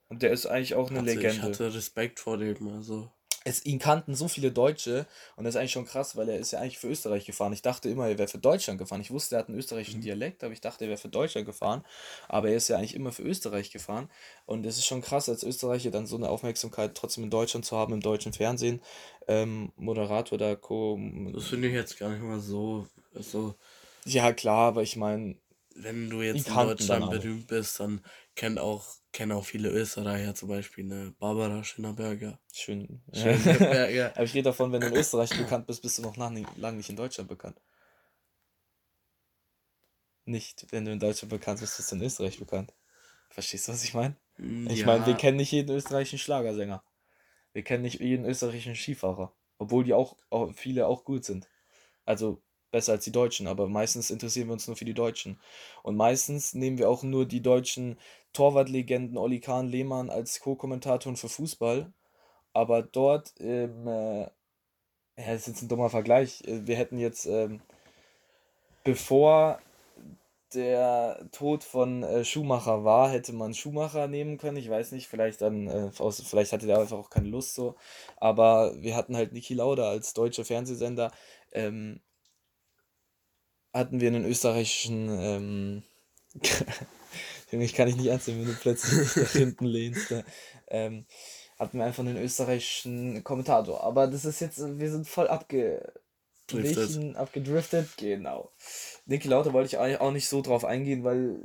und der ist eigentlich auch eine also Legende. Ich hatte Respekt vor dem, also. es, ihn kannten so viele Deutsche und das ist eigentlich schon krass, weil er ist ja eigentlich für Österreich gefahren. Ich dachte immer, er wäre für Deutschland gefahren. Ich wusste, er hat einen österreichischen mhm. Dialekt, aber ich dachte, er wäre für Deutschland gefahren. Aber er ist ja eigentlich immer für Österreich gefahren. Und es ist schon krass, als Österreicher dann so eine Aufmerksamkeit trotzdem in Deutschland zu haben, im deutschen Fernsehen. Ähm, Moderator da, Co. Das finde ich jetzt gar nicht mal so. so ja, klar, aber ich meine. Wenn du jetzt in Deutschland berühmt bist, dann kennt auch kenne auch viele Österreicher, zum Beispiel eine Barbara Schönerberger. Schön. Schönerberger. <laughs> Aber ich rede davon, wenn du in Österreich bekannt bist, bist du noch lange lang nicht in Deutschland bekannt. Nicht, wenn du in Deutschland bekannt bist, bist du in Österreich bekannt. Verstehst du, was ich meine? Mm, ich ja. meine, wir kennen nicht jeden österreichischen Schlagersänger. Wir kennen nicht jeden österreichischen Skifahrer. Obwohl die auch, auch viele auch gut sind. Also besser als die Deutschen, aber meistens interessieren wir uns nur für die Deutschen. Und meistens nehmen wir auch nur die deutschen Torwartlegenden Olli Kahn, Lehmann als Co-Kommentator für Fußball. Aber dort, ähm, äh, ja, das ist jetzt ein dummer Vergleich. Äh, wir hätten jetzt, ähm, bevor der Tod von äh, Schumacher war, hätte man Schumacher nehmen können. Ich weiß nicht, vielleicht dann, äh, aus, vielleicht hatte der einfach auch keine Lust so. Aber wir hatten halt Niki Lauda als deutscher Fernsehsender. Ähm, hatten wir einen österreichischen, ähm, <laughs> ich kann ich nicht ernst nehmen, wenn du plötzlich <laughs> nach hinten lehnst. Ne? Ähm, hatten wir einfach einen österreichischen Kommentator. Aber das ist jetzt, wir sind voll abge abgedriftet, genau. Niki Lauter wollte ich eigentlich auch nicht so drauf eingehen, weil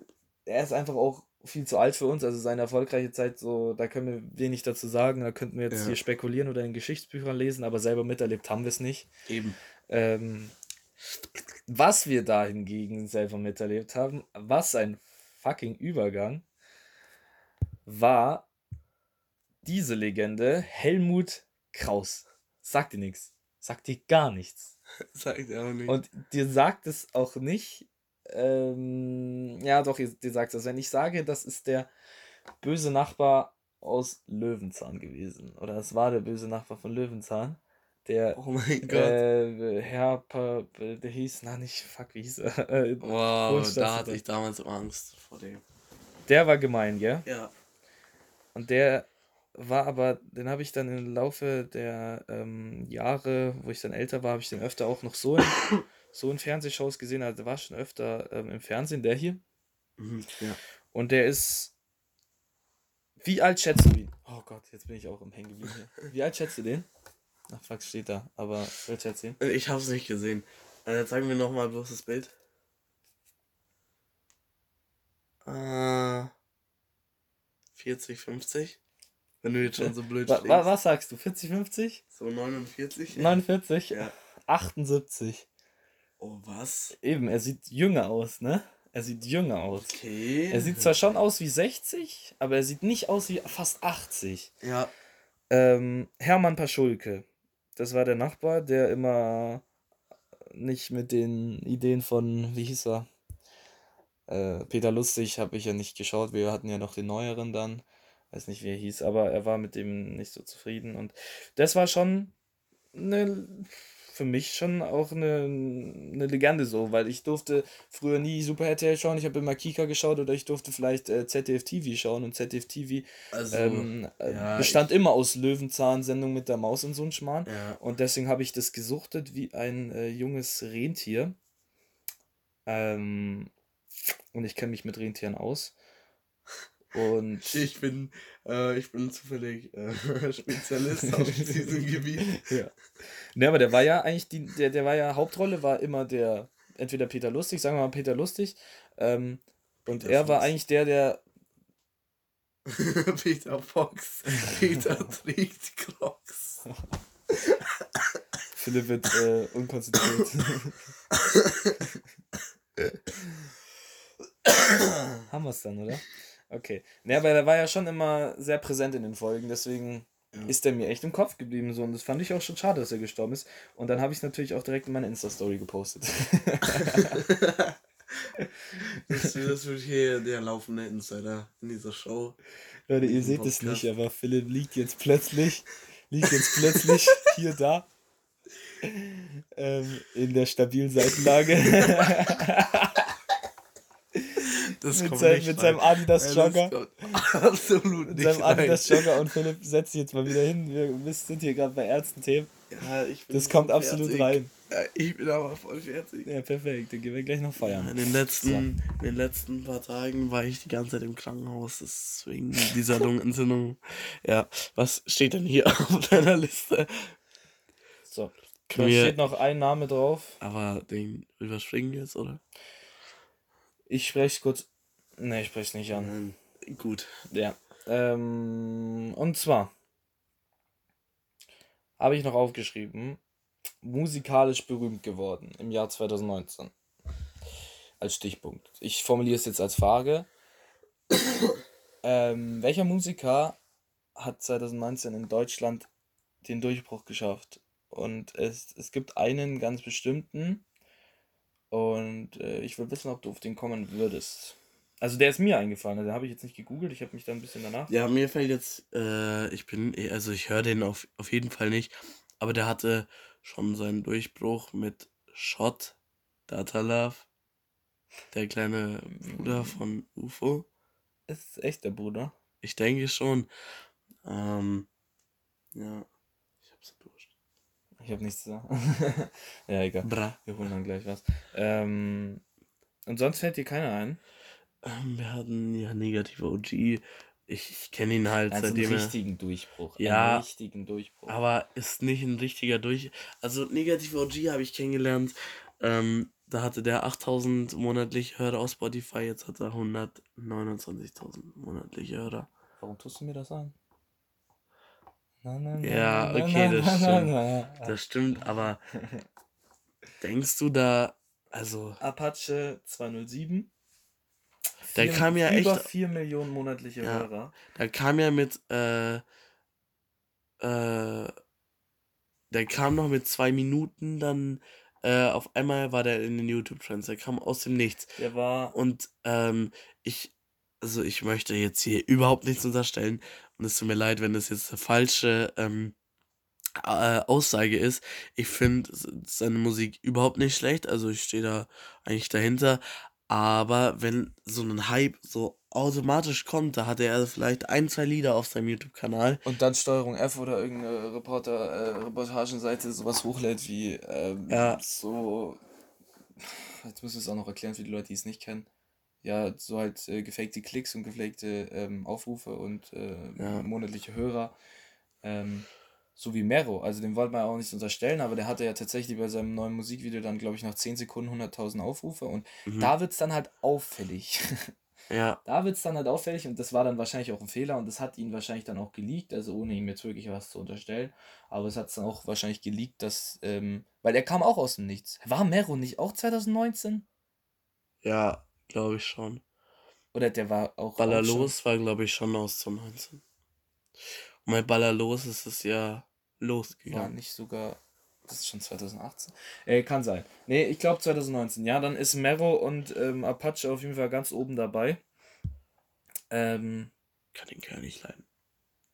er ist einfach auch viel zu alt für uns. Also seine erfolgreiche Zeit, so, da können wir wenig dazu sagen. Da könnten wir jetzt ja. hier spekulieren oder in Geschichtsbüchern lesen, aber selber miterlebt haben wir es nicht. Eben. Ähm, was wir da hingegen selber miterlebt haben, was ein fucking Übergang, war diese Legende Helmut Kraus. Sagt dir nichts. Sagt dir gar nichts. <laughs> sagt dir auch nicht. Und dir sagt es auch nicht. Ähm, ja, doch, dir sagt es. Wenn ich sage, das ist der böse Nachbar aus Löwenzahn gewesen. Oder es war der böse Nachbar von Löwenzahn der oh mein Gott. Äh, Herr, der hieß, na nicht, fuck, wie hieß er? <laughs> Äh, wow, da hatte ich damals Angst vor dem. Der war gemein, gell? Ja. Und der war aber, den habe ich dann im Laufe der ähm, Jahre, wo ich dann älter war, habe ich den öfter auch noch so in, <coughs> so in Fernsehshows gesehen. Also der war schon öfter ähm, im Fernsehen, der hier. Mhm, ja. Und der ist. Wie alt schätzt du ihn? Oh Gott, jetzt bin ich auch im Hängen geblieben hier. Wie alt schätzt du den? Ach, fuck, steht da. Aber willst du erzählen? Äh, ich hab's nicht gesehen. Äh, zeigen wir nochmal bloß das Bild. Äh, 40, 50. Wenn du jetzt schon so blöd stehst. Was, was sagst du? 40, 50? So 49? 49? Ja. 78. Oh, was? Eben, er sieht jünger aus, ne? Er sieht jünger aus. Okay. Er sieht zwar schon aus wie 60, aber er sieht nicht aus wie fast 80. Ja. Ähm, Hermann Paschulke. Das war der Nachbar, der immer nicht mit den Ideen von, wie hieß er? Äh, Peter Lustig habe ich ja nicht geschaut. Wir hatten ja noch den neueren dann. Weiß nicht, wie er hieß, aber er war mit dem nicht so zufrieden. Und das war schon eine für mich schon auch eine, eine Legende so, weil ich durfte früher nie Super RTL schauen, ich habe immer Kika geschaut oder ich durfte vielleicht äh, ZDF TV schauen und ZDF TV also, ähm, äh, ja, bestand immer aus Löwenzahn-Sendung mit der Maus und so ein Schmarrn. Ja. und deswegen habe ich das gesuchtet wie ein äh, junges Rentier. Ähm, und ich kenne mich mit Rentieren aus und <laughs> ich bin, äh, ich bin zufällig äh, <laughs> Spezialist auf <laughs> diesem Gebiet. Ja. Ne, aber der war ja eigentlich, die, der, der war ja, Hauptrolle war immer der, entweder Peter Lustig, sagen wir mal Peter Lustig. Ähm, und Peter er Fox. war eigentlich der, der. Peter Fox. Peter trägt Crocs. Philipp wird äh, unkonzentriert. Haben wir es dann, oder? Okay. Ne, aber der war ja schon immer sehr präsent in den Folgen, deswegen ja. ist der mir echt im Kopf geblieben. So. Und das fand ich auch schon schade, dass er gestorben ist. Und dann habe ich es natürlich auch direkt in meine Insta-Story gepostet. <laughs> das, <laughs> das wird hier der laufende Insider in dieser Show. Leute, ihr seht es nicht, aber Philipp liegt jetzt plötzlich, liegt jetzt plötzlich <laughs> hier da. Ähm, in der stabilen Seitenlage. Das mit, sein, mit seinem Adidas Jogger. absolut mit seinem Adidas Jogger und Philipp, setz dich jetzt mal wieder hin. Wir sind hier gerade bei Ärzten-Themen. Ja, Das kommt fertig. absolut rein. Ich bin aber voll fertig. Ja, perfekt. Dann gehen wir gleich noch feiern. In den letzten, so. in den letzten paar Tagen war ich die ganze Zeit im Krankenhaus, deswegen dieser Lungenentzündung. Ja, was steht denn hier <laughs> auf deiner Liste? So. Da steht noch ein Name drauf. Aber den überspringen wir jetzt, oder? Ich spreche kurz. Ne, ich spreche es nicht an. Gut. Ja. Ähm, und zwar habe ich noch aufgeschrieben, musikalisch berühmt geworden im Jahr 2019. Als Stichpunkt. Ich formuliere es jetzt als Frage. <coughs> ähm, welcher Musiker hat 2019 in Deutschland den Durchbruch geschafft? Und es, es gibt einen ganz bestimmten. Und äh, ich will wissen, ob du auf den kommen würdest. Also der ist mir eingefallen, also, den habe ich jetzt nicht gegoogelt, ich habe mich da ein bisschen danach. Ja, mir fällt jetzt, äh, ich bin, also ich höre den auf, auf jeden Fall nicht, aber der hatte schon seinen Durchbruch mit Shot, Data Love, der kleine Bruder mhm. von UFO. Ist echt der Bruder? Ich denke schon. Ähm, ja. Ich habe nichts zu sagen. <laughs> ja, egal. Bra. Wir holen dann gleich was. Ähm, und sonst fällt dir keiner ein? Ähm, wir hatten ja negative OG. Ich, ich kenne ihn halt also seitdem. Einen richtigen Durchbruch. Ja. Richtigen Durchbruch. Aber ist nicht ein richtiger Durchbruch. Also negative OG habe ich kennengelernt. Ähm, da hatte der 8000 monatliche Hörer auf Spotify, jetzt hat er 129.000 monatliche Hörer. Warum tust du mir das an? Ja, okay, das stimmt. Das stimmt, aber <laughs> denkst du da, also. Apache 207. Der kam ja über echt. Über 4 Millionen monatliche ja, Hörer. Der kam ja mit, äh, äh, der kam noch mit zwei Minuten, dann äh, auf einmal war der in den YouTube-Trends. Der kam aus dem Nichts. Der war. Und ähm, ich, also ich möchte jetzt hier überhaupt nichts unterstellen, und es tut mir leid, wenn das jetzt eine falsche ähm, äh, Aussage ist. Ich finde seine Musik überhaupt nicht schlecht, also ich stehe da eigentlich dahinter. Aber wenn so ein Hype so automatisch kommt, da hat er vielleicht ein, zwei Lieder auf seinem YouTube-Kanal. Und dann Steuerung F oder irgendeine Reporter, äh, Reportagenseite sowas hochlädt wie ähm, ja. so. Jetzt muss ich es auch noch erklären für die Leute, die es nicht kennen ja, so halt äh, gefakte Klicks und gefakte ähm, Aufrufe und äh, ja. monatliche Hörer. Ähm, so wie Mero. Also dem wollte man auch nicht unterstellen, aber der hatte ja tatsächlich bei seinem neuen Musikvideo dann, glaube ich, nach 10 Sekunden 100.000 Aufrufe und mhm. da wird es dann halt auffällig. <laughs> Ja. Da wird es dann halt auffällig und das war dann wahrscheinlich auch ein Fehler und das hat ihn wahrscheinlich dann auch geleakt, also ohne ihm jetzt wirklich was zu unterstellen. Aber es hat es dann auch wahrscheinlich geleakt, dass, ähm, weil er kam auch aus dem Nichts. War Mero nicht auch 2019? Ja, Glaube ich schon. Oder der war auch. Ballerlos war, glaube ich, schon aus 2019. Und bei Ballerlos ist es ja losgegangen. War nicht sogar. Das ist schon 2018. Äh, kann sein. Nee, ich glaube 2019. Ja, dann ist Mero und ähm, Apache auf jeden Fall ganz oben dabei. Ähm, kann den Kerl nicht leiden.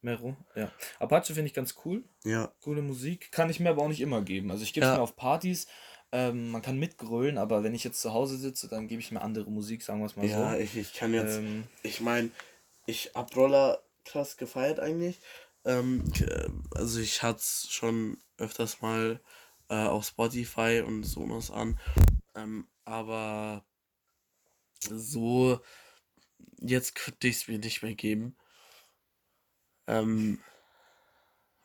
Mero, ja. Apache finde ich ganz cool. Ja. Coole Musik. Kann ich mir aber auch nicht immer geben. Also ich gebe es ja. mir auf Partys, ähm, man kann mitgrölen, aber wenn ich jetzt zu Hause sitze, dann gebe ich mir andere Musik, sagen wir es mal ja, so. Ja, ich, ich kann jetzt, ähm, ich meine, ich hab Roller krass gefeiert eigentlich. Ähm, also ich hatte es schon öfters mal äh, auf Spotify und Sonos an. Ähm, aber so, jetzt könnte ich es mir nicht mehr geben. Ähm,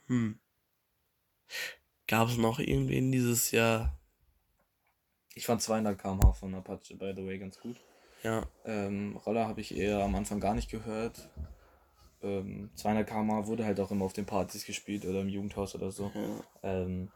hm. Gab es noch irgendwen dieses Jahr, ich fand 200 km/h von Apache, by the way, ganz gut. Ja. Ähm, Roller habe ich eher am Anfang gar nicht gehört. Ähm, 200 km/h wurde halt auch immer auf den Partys gespielt oder im Jugendhaus oder so. Ja. Ähm,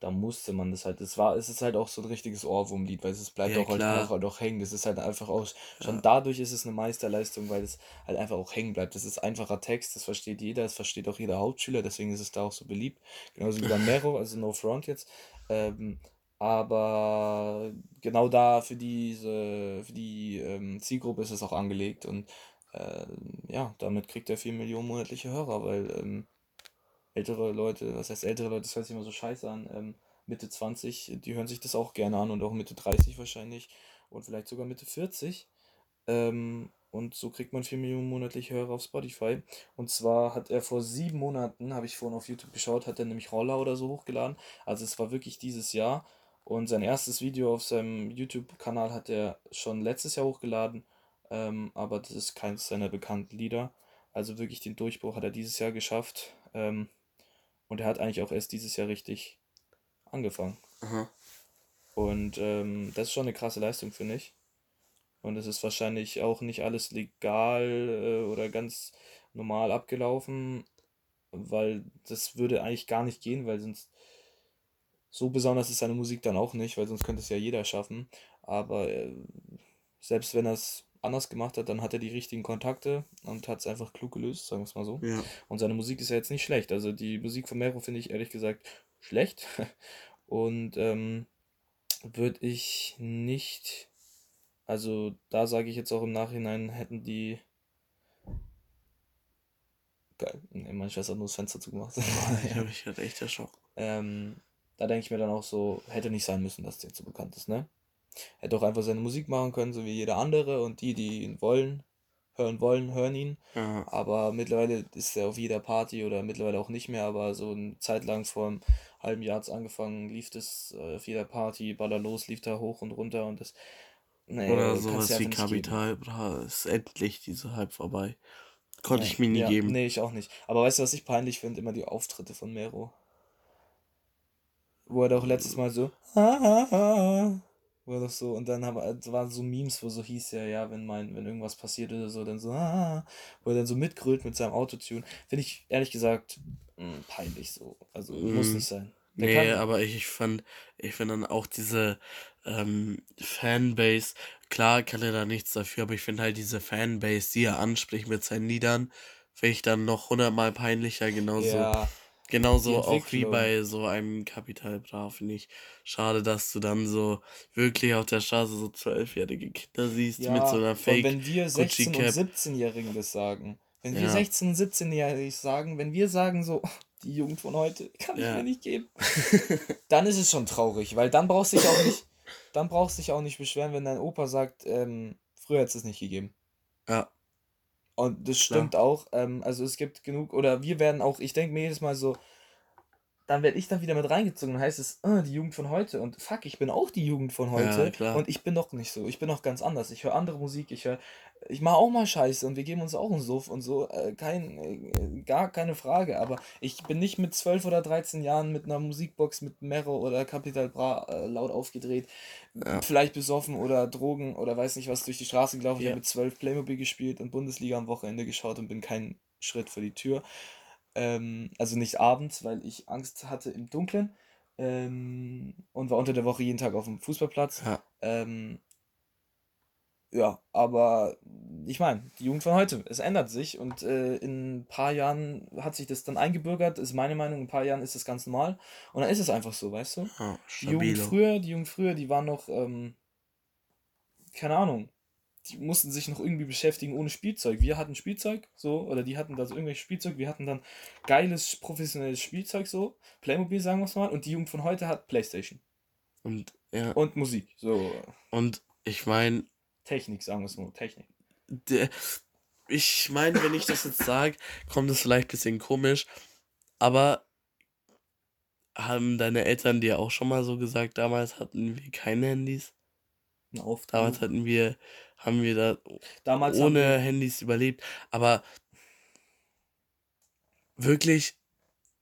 da musste man das halt. Es war, es ist halt auch so ein richtiges Ohrwurmlied, weil es bleibt ja, auch halt einfach halt auch hängen. Das ist halt einfach auch. Schon ja. dadurch ist es eine Meisterleistung, weil es halt einfach auch hängen bleibt. Das ist einfacher Text, das versteht jeder, das versteht auch jeder Hauptschüler, deswegen ist es da auch so beliebt. Genauso wie bei <laughs> Mero, also No Front jetzt. Ähm, aber genau da für diese, für die ähm, Zielgruppe ist es auch angelegt und äh, ja, damit kriegt er 4 Millionen monatliche Hörer, weil ähm, ältere Leute, was heißt ältere Leute, das hört sich immer so scheiße an, ähm, Mitte 20, die hören sich das auch gerne an und auch Mitte 30 wahrscheinlich und vielleicht sogar Mitte 40. Ähm, und so kriegt man 4 Millionen monatlich Hörer auf Spotify. Und zwar hat er vor sieben Monaten, habe ich vorhin auf YouTube geschaut, hat er nämlich Roller oder so hochgeladen. Also es war wirklich dieses Jahr. Und sein erstes Video auf seinem YouTube-Kanal hat er schon letztes Jahr hochgeladen. Ähm, aber das ist keins seiner bekannten Lieder. Also wirklich den Durchbruch hat er dieses Jahr geschafft. Ähm, und er hat eigentlich auch erst dieses Jahr richtig angefangen. Aha. Und ähm, das ist schon eine krasse Leistung, finde ich. Und es ist wahrscheinlich auch nicht alles legal äh, oder ganz normal abgelaufen, weil das würde eigentlich gar nicht gehen, weil sonst so besonders ist seine Musik dann auch nicht, weil sonst könnte es ja jeder schaffen. Aber äh, selbst wenn er es anders gemacht hat, dann hat er die richtigen Kontakte und hat es einfach klug gelöst, sagen wir es mal so. Ja. Und seine Musik ist ja jetzt nicht schlecht. Also die Musik von Mero finde ich ehrlich gesagt schlecht. <laughs> Und ähm, würde ich nicht also da sage ich jetzt auch im Nachhinein, hätten die. Geil. Nee, meine Schwester hat nur das Fenster zugemacht. <laughs> ich habe mich halt echt erschrocken. Ähm, da denke ich mir dann auch so, hätte nicht sein müssen, dass der zu bekannt ist, ne? Hätte auch einfach seine Musik machen können, so wie jeder andere und die, die ihn wollen, hören wollen, hören ihn. Ja. Aber mittlerweile ist er auf jeder Party oder mittlerweile auch nicht mehr, aber so eine Zeit lang vor einem halben Jahr hat es angefangen, lief das äh, auf jeder Party, Baller los, lief da hoch und runter und das Nee, Oder sowas wie Kapital, bra, ist endlich diese Halb vorbei. Konnte nee, ich mir nie ja, geben. Nee, ich auch nicht. Aber weißt du, was ich peinlich finde? Immer die Auftritte von Mero. Wo er doch letztes Mal so, <laughs> wo er doch so, und dann haben, waren so Memes, wo so hieß ja, ja, wenn mein, wenn irgendwas passiert oder so, dann so, wo er dann so mitgrölt mit seinem Autotune. Finde ich ehrlich gesagt mh, hm, peinlich so. Also mm. muss nicht sein. Der nee, aber ich, ich fand, ich finde dann auch diese ähm, Fanbase, klar kann er da nichts dafür, aber ich finde halt diese Fanbase, die er anspricht mit seinen Liedern, finde ich dann noch hundertmal peinlicher, genauso. Ja, genauso auch wie bei so einem Kapital Bra, finde ich schade, dass du dann so wirklich auf der Straße so zwölfjährige Kinder siehst ja, mit so einer Fake. wenn wir 16- und 17-Jährigen das sagen, wenn wir ja. 16- und 17-Jährige sagen, wenn wir sagen so, die Jugend von heute kann ich mir nicht geben. <laughs> dann ist es schon traurig, weil dann brauchst du dich auch nicht, dann brauchst du dich auch nicht beschweren, wenn dein Opa sagt, ähm, früher hat es es nicht gegeben. Ja. Und das stimmt ja. auch. Ähm, also es gibt genug, oder wir werden auch, ich denke mir jedes Mal so, dann werde ich dann wieder mit reingezogen. Dann heißt es, oh, die Jugend von heute. Und fuck, ich bin auch die Jugend von heute. Ja, und ich bin doch nicht so. Ich bin doch ganz anders. Ich höre andere Musik, ich höre. Ich mache auch mal Scheiße und wir geben uns auch einen Suff und so. Äh, kein, äh, gar keine Frage. Aber ich bin nicht mit 12 oder 13 Jahren mit einer Musikbox mit Mero oder Capital Bra äh, laut aufgedreht. Ja. Vielleicht besoffen oder Drogen oder weiß nicht was durch die Straße gelaufen. Ja. Ich habe mit 12 Playmobil gespielt und Bundesliga am Wochenende geschaut und bin keinen Schritt vor die Tür. Ähm, also nicht abends, weil ich Angst hatte im Dunkeln. Ähm, und war unter der Woche jeden Tag auf dem Fußballplatz. Ja, ähm, ja aber ich meine, die Jugend von heute, es ändert sich und äh, in ein paar Jahren hat sich das dann eingebürgert, ist meine Meinung, in ein paar Jahren ist das ganz normal und dann ist es einfach so, weißt du? Ja, die Jugend früher, die Jugend früher, die waren noch, ähm, keine Ahnung, die mussten sich noch irgendwie beschäftigen ohne Spielzeug. Wir hatten Spielzeug, so, oder die hatten da so irgendwelches Spielzeug, wir hatten dann geiles, professionelles Spielzeug, so, Playmobil, sagen wir es mal, und die Jugend von heute hat Playstation. Und, ja. Und Musik, so. Und ich meine. Technik, sagen wir es mal, Technik. Der, ich meine, wenn ich das jetzt sage, kommt es vielleicht ein bisschen komisch, aber haben deine Eltern dir auch schon mal so gesagt, damals hatten wir keine Handys? Damals hatten wir haben wir da Damals ohne wir Handys überlebt. Aber wirklich,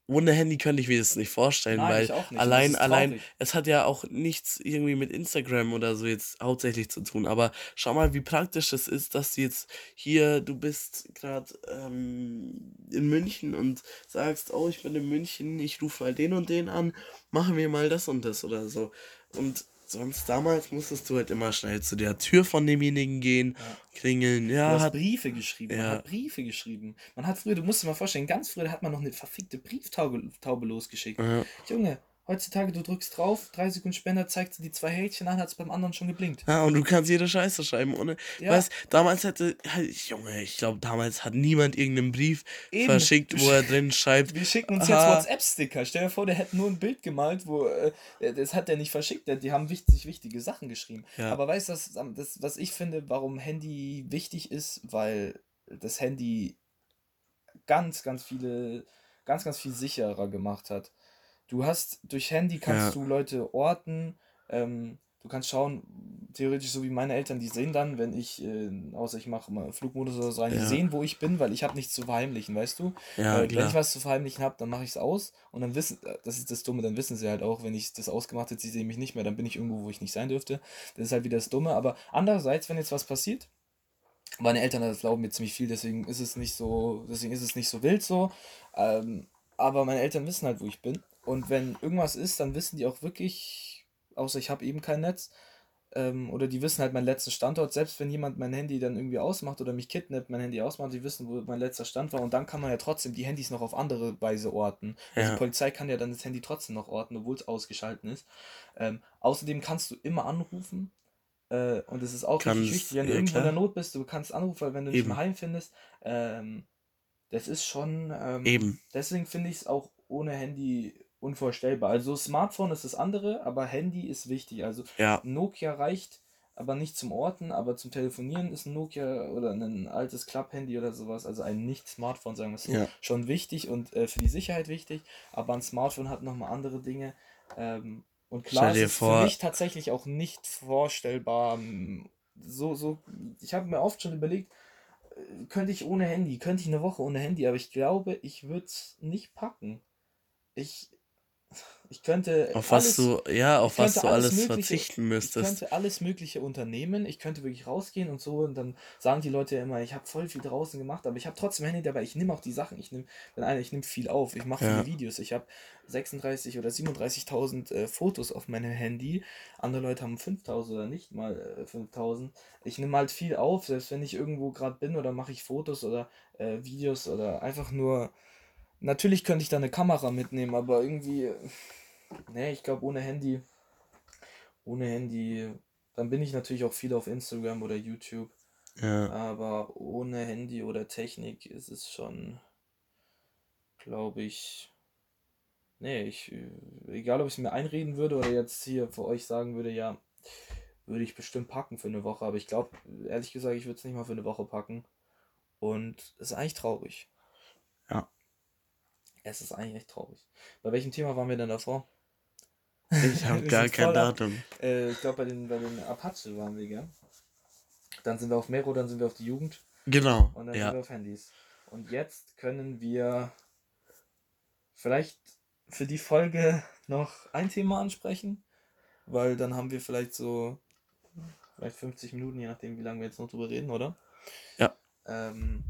ohne Handy könnte ich mir das nicht vorstellen, Nein, weil nicht. allein, allein, es hat ja auch nichts irgendwie mit Instagram oder so jetzt hauptsächlich zu tun. Aber schau mal, wie praktisch es ist, dass du jetzt hier, du bist gerade ähm, in München und sagst, oh, ich bin in München, ich rufe mal den und den an, machen wir mal das und das oder so. Und sonst damals musstest du halt immer schnell zu der Tür von demjenigen gehen, ja. klingeln. Ja, du hast hat Briefe geschrieben. Ja. Man hat Briefe geschrieben. Man hat früher, du musst dir mal vorstellen, ganz früher hat man noch eine verfickte Brieftaube Taube losgeschickt. Ja. Junge, Heutzutage, du drückst drauf, drei Sekunden später zeigt sie die zwei Häkchen an, hat es beim anderen schon geblinkt. Ja, und du kannst jede Scheiße schreiben, ohne. Ja. Weißt, damals hätte, Junge, ich glaube, damals hat niemand irgendeinen Brief Eben. verschickt, wo er drin schreibt. Wir schicken uns aha. jetzt WhatsApp-Sticker. Stell dir vor, der hätte nur ein Bild gemalt, wo, äh, das hat der nicht verschickt, die haben wichtig, wichtige Sachen geschrieben. Ja. Aber weißt du, das, das, was ich finde, warum Handy wichtig ist, weil das Handy ganz, ganz viele, ganz, ganz viel sicherer gemacht hat. Du hast durch Handy kannst ja. du Leute orten. Ähm, du kannst schauen, theoretisch so wie meine Eltern, die sehen dann, wenn ich, äh, außer ich mache mal Flugmodus oder so rein, ja. die sehen, wo ich bin, weil ich habe nichts zu verheimlichen, weißt du? Ja, äh, wenn ich was zu verheimlichen habe, dann mache ich es aus und dann wissen, äh, das ist das Dumme, dann wissen sie halt auch, wenn ich das ausgemacht hätte, sie sehen mich nicht mehr, dann bin ich irgendwo, wo ich nicht sein dürfte. Das ist halt wieder das Dumme, aber andererseits, wenn jetzt was passiert, meine Eltern das glauben mir ziemlich viel, deswegen ist es nicht so, deswegen ist es nicht so wild so. Ähm, aber meine Eltern wissen halt, wo ich bin. Und wenn irgendwas ist, dann wissen die auch wirklich, außer ich habe eben kein Netz, ähm, oder die wissen halt meinen letzten Standort. Selbst wenn jemand mein Handy dann irgendwie ausmacht oder mich kidnappt, mein Handy ausmacht, die wissen, wo mein letzter Stand war. Und dann kann man ja trotzdem die Handys noch auf andere Weise orten. Also ja. die Polizei kann ja dann das Handy trotzdem noch orten, obwohl es ausgeschalten ist. Ähm, außerdem kannst du immer anrufen. Äh, und es ist auch kannst, richtig wichtig, wenn du ja, irgendwo in der Not bist, du kannst anrufen, weil wenn du Eben. nicht mehr heim findest. Ähm, das ist schon. Ähm, Eben. Deswegen finde ich es auch ohne Handy unvorstellbar. Also Smartphone ist das andere, aber Handy ist wichtig. Also ja. Nokia reicht aber nicht zum Orten, aber zum Telefonieren ist ein Nokia oder ein altes Club-Handy oder sowas, also ein Nicht-Smartphone, sagen wir es so, ja. schon wichtig und äh, für die Sicherheit wichtig, aber ein Smartphone hat nochmal andere Dinge. Ähm, und klar ist vor... für mich tatsächlich auch nicht vorstellbar. So, so, ich habe mir oft schon überlegt, äh, könnte ich ohne Handy, könnte ich eine Woche ohne Handy, aber ich glaube, ich würde es nicht packen. Ich, ich könnte. Auf alles, was du, ja, auf was du alles, alles verzichten müsstest. Ich könnte alles Mögliche unternehmen. Ich könnte wirklich rausgehen und so. Und dann sagen die Leute ja immer, ich habe voll viel draußen gemacht, aber ich habe trotzdem Handy dabei. Ich nehme auch die Sachen. Ich nehme, wenn einer, ich nehme viel auf. Ich mache ja. viele Videos. Ich habe 36 oder 37.000 äh, Fotos auf meinem Handy. Andere Leute haben 5.000 oder nicht mal äh, 5.000. Ich nehme halt viel auf, selbst wenn ich irgendwo gerade bin oder mache ich Fotos oder äh, Videos oder einfach nur. Natürlich könnte ich da eine Kamera mitnehmen, aber irgendwie Nee, ich glaube ohne Handy. Ohne Handy. Dann bin ich natürlich auch viel auf Instagram oder YouTube. Ja. Aber ohne Handy oder Technik ist es schon, glaube ich. Nee, ich. Egal ob ich es mir einreden würde oder jetzt hier für euch sagen würde, ja, würde ich bestimmt packen für eine Woche. Aber ich glaube, ehrlich gesagt, ich würde es nicht mal für eine Woche packen. Und es ist eigentlich traurig. Es ist eigentlich echt traurig. Bei welchem Thema waren wir denn davor? Ich habe <laughs> gar kein Datum. Äh, ich glaube, bei den, bei den Apache waren wir, gell? Dann sind wir auf Mero, dann sind wir auf die Jugend. Genau. Und dann ja. sind wir auf Handys. Und jetzt können wir vielleicht für die Folge noch ein Thema ansprechen, weil dann haben wir vielleicht so vielleicht 50 Minuten, je nachdem, wie lange wir jetzt noch drüber reden, oder? Ja. Ähm,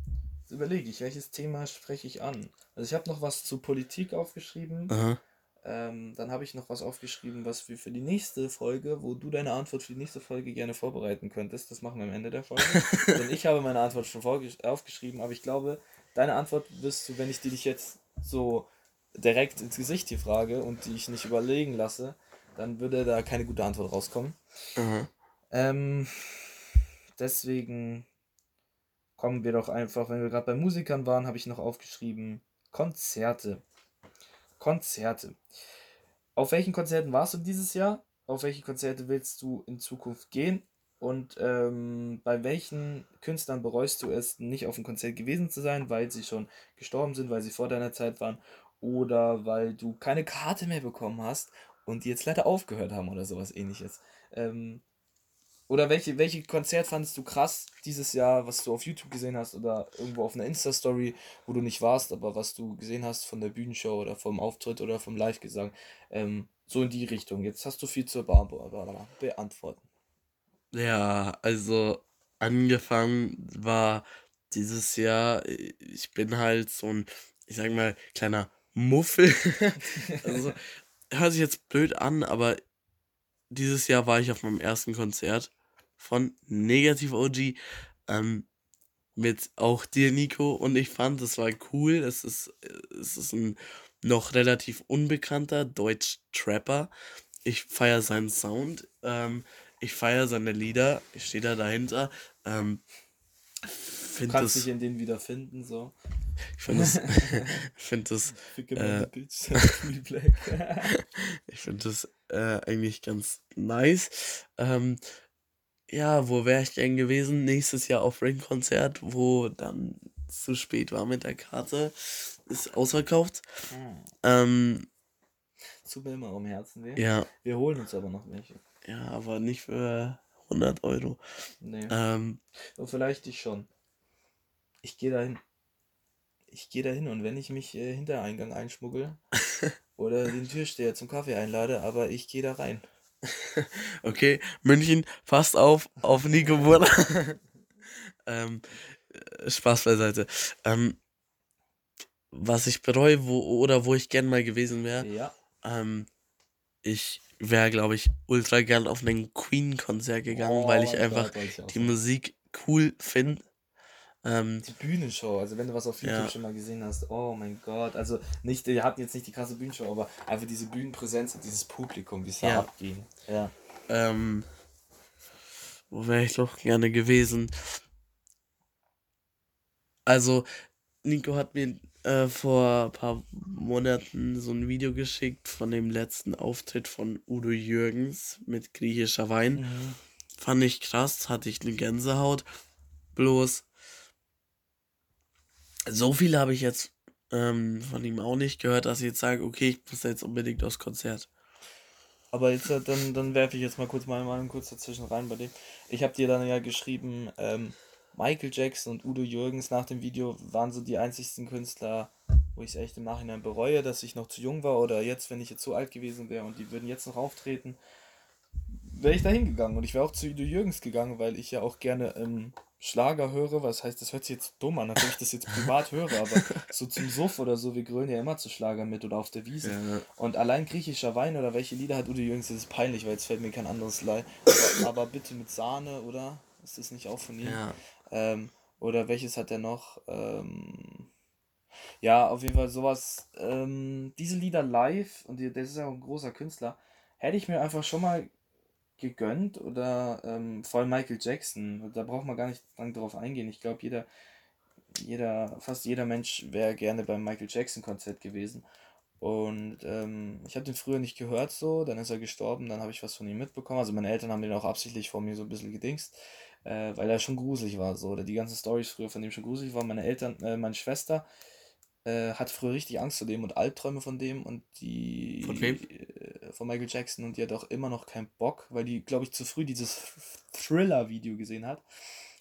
überlege ich, welches Thema spreche ich an? Also ich habe noch was zu Politik aufgeschrieben. Aha. Ähm, dann habe ich noch was aufgeschrieben, was wir für die nächste Folge, wo du deine Antwort für die nächste Folge gerne vorbereiten könntest. Das machen wir am Ende der Folge. <laughs> Denn ich habe meine Antwort schon aufgeschrieben, aber ich glaube, deine Antwort wirst du, wenn ich die dich jetzt so direkt ins Gesicht hier frage und die ich nicht überlegen lasse, dann würde da keine gute Antwort rauskommen. Mhm. Ähm, deswegen kommen wir doch einfach, wenn wir gerade bei Musikern waren, habe ich noch aufgeschrieben, Konzerte. Konzerte. Auf welchen Konzerten warst du dieses Jahr? Auf welche Konzerte willst du in Zukunft gehen? Und ähm, bei welchen Künstlern bereust du es, nicht auf dem Konzert gewesen zu sein, weil sie schon gestorben sind, weil sie vor deiner Zeit waren oder weil du keine Karte mehr bekommen hast und die jetzt leider aufgehört haben oder sowas ähnliches? Ähm, oder welche, welche Konzert fandest du krass dieses Jahr, was du auf YouTube gesehen hast oder irgendwo auf einer Insta-Story, wo du nicht warst, aber was du gesehen hast von der Bühnenshow oder vom Auftritt oder vom Live-Gesang? Ähm, so in die Richtung. Jetzt hast du viel zu beantworten. Ja, also angefangen war dieses Jahr, ich bin halt so ein, ich sag mal, kleiner Muffel. <laughs> also, hört sich jetzt blöd an, aber dieses Jahr war ich auf meinem ersten Konzert von Negativ OG. Ähm, mit auch dir, Nico. Und ich fand, es war cool. Es ist, es ist ein noch relativ unbekannter Deutsch-Trapper. Ich feiere seinen Sound. Ähm, ich feiere seine Lieder. Ich stehe da dahinter. Ähm, du kannst das, dich in denen wiederfinden, so. Ich finde das. find das <laughs> äh, <laughs> ich finde das äh, eigentlich ganz nice. Ähm, ja, wo wäre ich gern gewesen? Nächstes Jahr auf Ring-Konzert, wo dann zu spät war mit der Karte. Ist ausverkauft. Hm. Ähm, Tut mir immer um Herzen weh. Ja. Wir holen uns aber noch welche. Ja, aber nicht für 100 Euro. Nee. Ähm, Und vielleicht ich schon. Ich gehe dahin. Ich gehe dahin und wenn ich mich äh, hinter Eingang einschmuggel <laughs> oder den Türsteher zum Kaffee einlade, aber ich gehe da rein. <laughs> okay, München, passt auf, auf Nico Burda. <laughs> ähm, äh, Spaß beiseite. Ähm, was ich bereue, wo, oder wo ich gern mal gewesen wäre, ja. ähm, ich wäre, glaube ich, ultra gern auf ein Queen-Konzert gegangen, oh, weil ich einfach ich die Musik cool finde. Ähm, die Bühnenshow, also wenn du was auf YouTube ja. schon mal gesehen hast, oh mein Gott, also nicht, ihr habt jetzt nicht die krasse Bühnenshow, aber einfach diese Bühnenpräsenz und dieses Publikum, wie es da ja. abging. Ja. Ähm, wo wäre ich doch gerne gewesen? Also, Nico hat mir äh, vor ein paar Monaten so ein Video geschickt von dem letzten Auftritt von Udo Jürgens mit griechischer Wein. Mhm. Fand ich krass, hatte ich eine Gänsehaut. Bloß so viel habe ich jetzt ähm, von ihm auch nicht gehört, dass ich jetzt sage, okay, ich muss jetzt unbedingt aufs Konzert. Aber jetzt, äh, dann, dann werfe ich jetzt mal kurz meine Meinung kurz dazwischen rein bei dem. Ich habe dir dann ja geschrieben, ähm, Michael Jackson und Udo Jürgens nach dem Video waren so die einzigsten Künstler, wo ich es echt im Nachhinein bereue, dass ich noch zu jung war oder jetzt, wenn ich jetzt zu alt gewesen wäre und die würden jetzt noch auftreten, wäre ich da hingegangen. Und ich wäre auch zu Udo Jürgens gegangen, weil ich ja auch gerne ähm, Schlager höre, was heißt, das hört sich jetzt dumm an, natürlich das jetzt privat <laughs> höre, aber so zum Suff oder so, wir grölen ja immer zu Schlager mit oder auf der Wiese. Ja. Und allein griechischer Wein oder welche Lieder hat Udo Jürgens, das ist peinlich, weil jetzt fällt mir kein anderes Leid. Aber, aber, bitte mit Sahne, oder? Ist das nicht auch von ihm? Ja. Ähm, oder welches hat er noch? Ähm, ja, auf jeden Fall sowas. Ähm, diese Lieder live, und das ist ja auch ein großer Künstler, hätte ich mir einfach schon mal gegönnt oder ähm, vor allem Michael Jackson. Da braucht man gar nicht lang drauf eingehen. Ich glaube, jeder, jeder, fast jeder Mensch wäre gerne beim Michael Jackson Konzert gewesen. Und ähm, ich habe den früher nicht gehört so, dann ist er gestorben, dann habe ich was von ihm mitbekommen. Also meine Eltern haben den auch absichtlich vor mir so ein bisschen gedingst, äh, weil er schon gruselig war so. Oder die ganzen Stories früher von dem schon gruselig waren. Meine Eltern, äh, meine Schwester äh, hat früher richtig Angst vor dem und Albträume von dem und die. Von wem? Von Michael Jackson und die hat auch immer noch keinen Bock, weil die, glaube ich, zu früh dieses Thriller-Video gesehen hat.